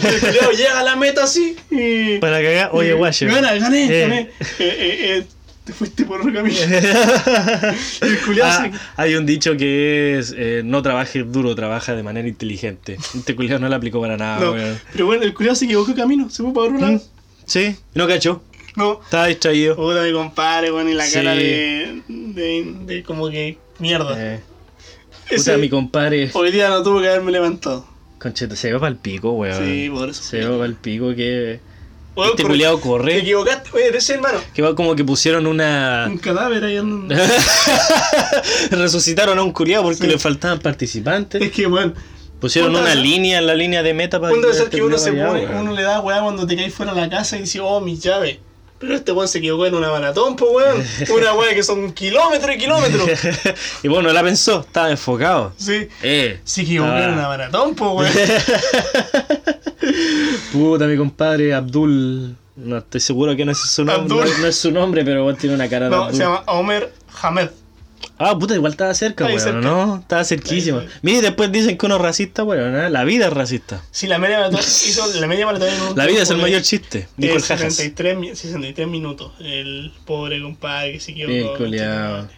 el culiao llega a la meta así y. Para cagar, oye, guayo. Gana, gané, Eh. gané. Eh, eh, eh, te fuiste por otro camino. el culiao Ah, se- hay un dicho que es eh, no trabajes duro, trabaja de manera inteligente. Este culiao no lo aplicó para nada, No, pero bueno, el culiao se equivocó de camino, se fue para otro lado. Mm, Sí, no cachó. No. Estaba distraído. Puta, mi compadre, bueno, y la Sí. cara de, de, de como que mierda. Eh, Ese- puta, mi compadre. hoy día no tuvo que haberme levantado. Concheta, se va para el pico, weón. Sí, por eso. Se va para el pico que. Weón, Este corre- culiao Te corre. equivocaste, eres el hermano. Que va como que pusieron una. Un cadáver ahí andando. Resucitaron a un culiao porque Sí. le faltaban participantes. Es que, bueno, Pusieron una línea en la línea de meta para Punto de ser este que uno se pone, weón. uno le da weá cuando te caes fuera de la casa y dice, oh, mis llaves. Pero este weón se equivocó en una maratón, pues weón. Una weá que son kilómetros y kilómetros. y bueno, la pensó, estaba enfocado. Sí. Eh. Se equivocó en una maratón, pues weón. Puta, mi compadre Abdul. No estoy seguro que no es su nombre. No, no es su nombre, pero weón, tiene una cara de No, Abdul. se llama Omer Hamed. Ah, puta, igual estaba cerca, Ahí weón, cerca. ¿no? Estaba cerquísima. Ahí, ahí. Mira, y después dicen que uno es racista, weón, ¿eh? La vida es racista. Sí, la media maratón hizo la media maratón en un La vida es el mayor chiste, de dijo el Jajas. 63, mi- 63 minutos. El pobre compadre que se equivocó. Bien culiao.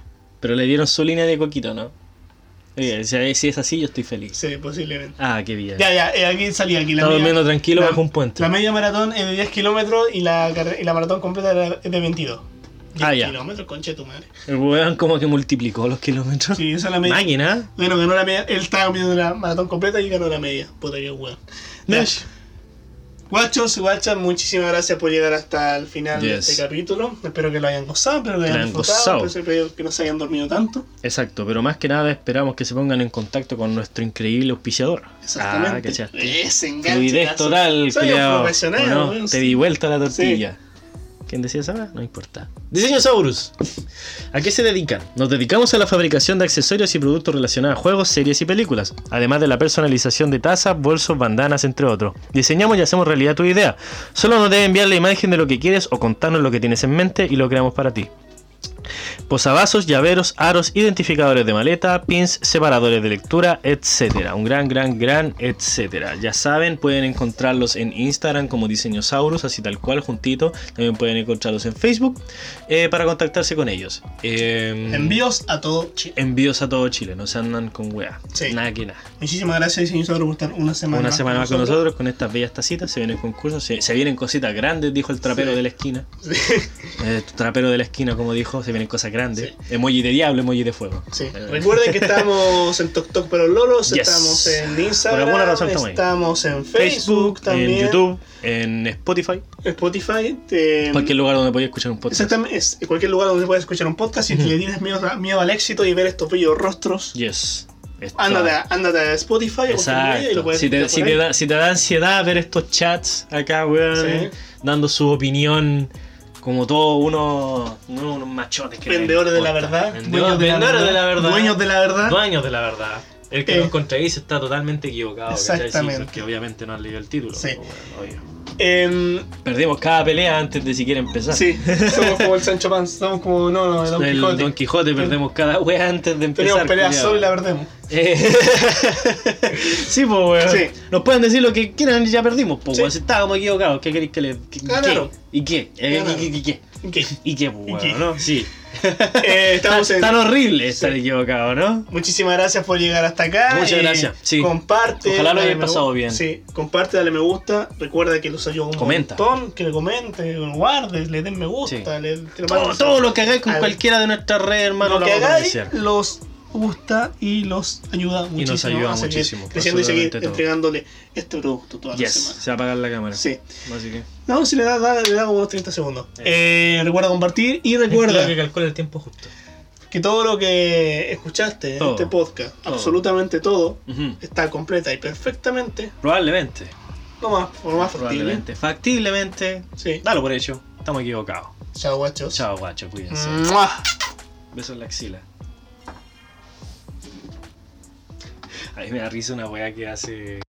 Pero le dieron su línea de coquito, ¿no? Oye, si si es así, yo estoy feliz. Sí, posiblemente. Ah, qué bien. Ya, ya, eh, aquí salía aquí la Está media- durmiendo tranquilo la- bajo un puente. La media maratón es de 10 kilómetros y la, y la maratón completa es de 22. 10 Ah, ya. kilómetros, conche tu madre. El weón como que multiplicó los kilómetros. Sí, esa es la media. Máquina. Bueno, ganó la media. Él estaba comiendo la maratón completa y ganó la media. Puta que weón. Ya. Mesh. Guachos, guachas, muchísimas gracias por llegar hasta el final de este capítulo. Espero que lo hayan gozado, espero que lo hayan hayan disfrutado, espero que no se hayan dormido tanto. Exacto, pero más que nada esperamos que se pongan en contacto con nuestro increíble auspiciador. Exactamente. Ah. Ese enganche. Fluidez total, Soy un profesional, Te sí. di vuelta la tortilla. ¿Quién decía esa? No importa. Diseño Saurus. ¿A qué se dedican? Nos dedicamos a la fabricación de accesorios y productos relacionados a juegos, series y películas, además de la personalización de tazas, bolsos, bandanas, entre otros. Diseñamos y hacemos realidad tu idea. Solo nos debes enviar la imagen de lo que quieres o contarnos lo que tienes en mente y lo creamos para ti. Posavasos, llaveros, aros, identificadores de maleta, pins, separadores de lectura, etcétera. Un gran, gran, gran, etcétera. Ya saben, pueden encontrarlos en Instagram como Diseñosaurus, así tal cual, juntito. También pueden encontrarlos en Facebook eh, para contactarse con ellos. Eh, Envíos a todo Chile. envíos a todo Chile, no se andan con weá. Sí. Nada que nada. Muchísimas gracias, señor Sabro, por estar una semana Una más semana más con nosotros, con estas bellas tacitas. Se vienen concursos, se, se vienen cositas grandes, dijo el trapero Sí. de la esquina. Sí, Eh, trapero de la esquina, como dijo, se vienen cosas grandes. Emoji de diablo, emoji de fuego. sí. Eh, Recuerden que estamos en TokTok pero Lolos, Yes. estamos en Instagram, Por alguna razón estamos estamos en Facebook, Facebook, también, en YouTube, en Spotify, Spotify, eh, cualquier lugar donde podáis escuchar un podcast. Exactamente, es en cualquier lugar donde puedas escuchar un podcast y Ujú. le tienes miedo, al éxito y ver estos bellos rostros, Yes. Está- ándate, a- ándate a Spotify o cualquier medio y lo Exacto. puedes Si te, si, da, si te da ansiedad ver estos chats acá, weón, Sí. dando su opinión como todos unos, unos machotes que Vendedores de la verdad, Vendedores, vendedores de la verdad. dueños de la verdad. Dueños de la verdad. El que Eh. nos contradice está totalmente equivocado. Sí, Exactamente. porque obviamente no han leído el título. Sí. bueno. Em, Perdimos cada pelea antes de siquiera empezar. sí, somos como el Sancho Panza, somos como, no, no, el Don el Quijote. Don Quijote perdemos cada wea antes de empezar. Teníamos peleas solo y la perdemos. Eh, sí, pues, weón. Sí. Nos pueden decir lo que quieran y ya perdimos, pues, Sí. weón. Si estábamos equivocados, ¿qué queréis que le. qué- Ganaron. qué? ¿Y qué? Eh, Ganaron. ¿Y qué? ¿Y qué? ¿Y qué, pues, ¿Y weón, qué? no? Sí. Eh, estamos en- Tan horrible estar Sí. equivocado, ¿no? Muchísimas gracias por llegar hasta acá. Muchas Eh, gracias, sí. Comparte. Ojalá lo me pasado bien. Sí, comparte, dale me gusta. Recuerda que los ayuda un Comenta. montón. Que le comente, que lo guardes, le den me gusta. Sí. Le, Todo, lo que hagáis con Al- cualquiera de nuestras redes, hermano, lo lo que hagáis los gusta y los ayuda muchísimo. nos ayuda a seguir muchísimo, Creciendo y seguir todo. entregándole este producto todas las Yes, semanas. se va a apagar la cámara. Sí. Así que. No, si le da, da- le da como unos 30 segundos. Eh, recuerda compartir y recuerda Lo que calcula el tiempo justo. que todo lo que escuchaste en Todo. este podcast, Todo. absolutamente todo, Ujú. está completa y perfectamente, Probablemente. no más, lo más factible. Probablemente. Factiblemente. Sí. Dalo por hecho. Estamos equivocados. Chao, guachos. Chao, guacho. Cuídense. Mua. Besos en la axila. A mí me da risa una weá que hace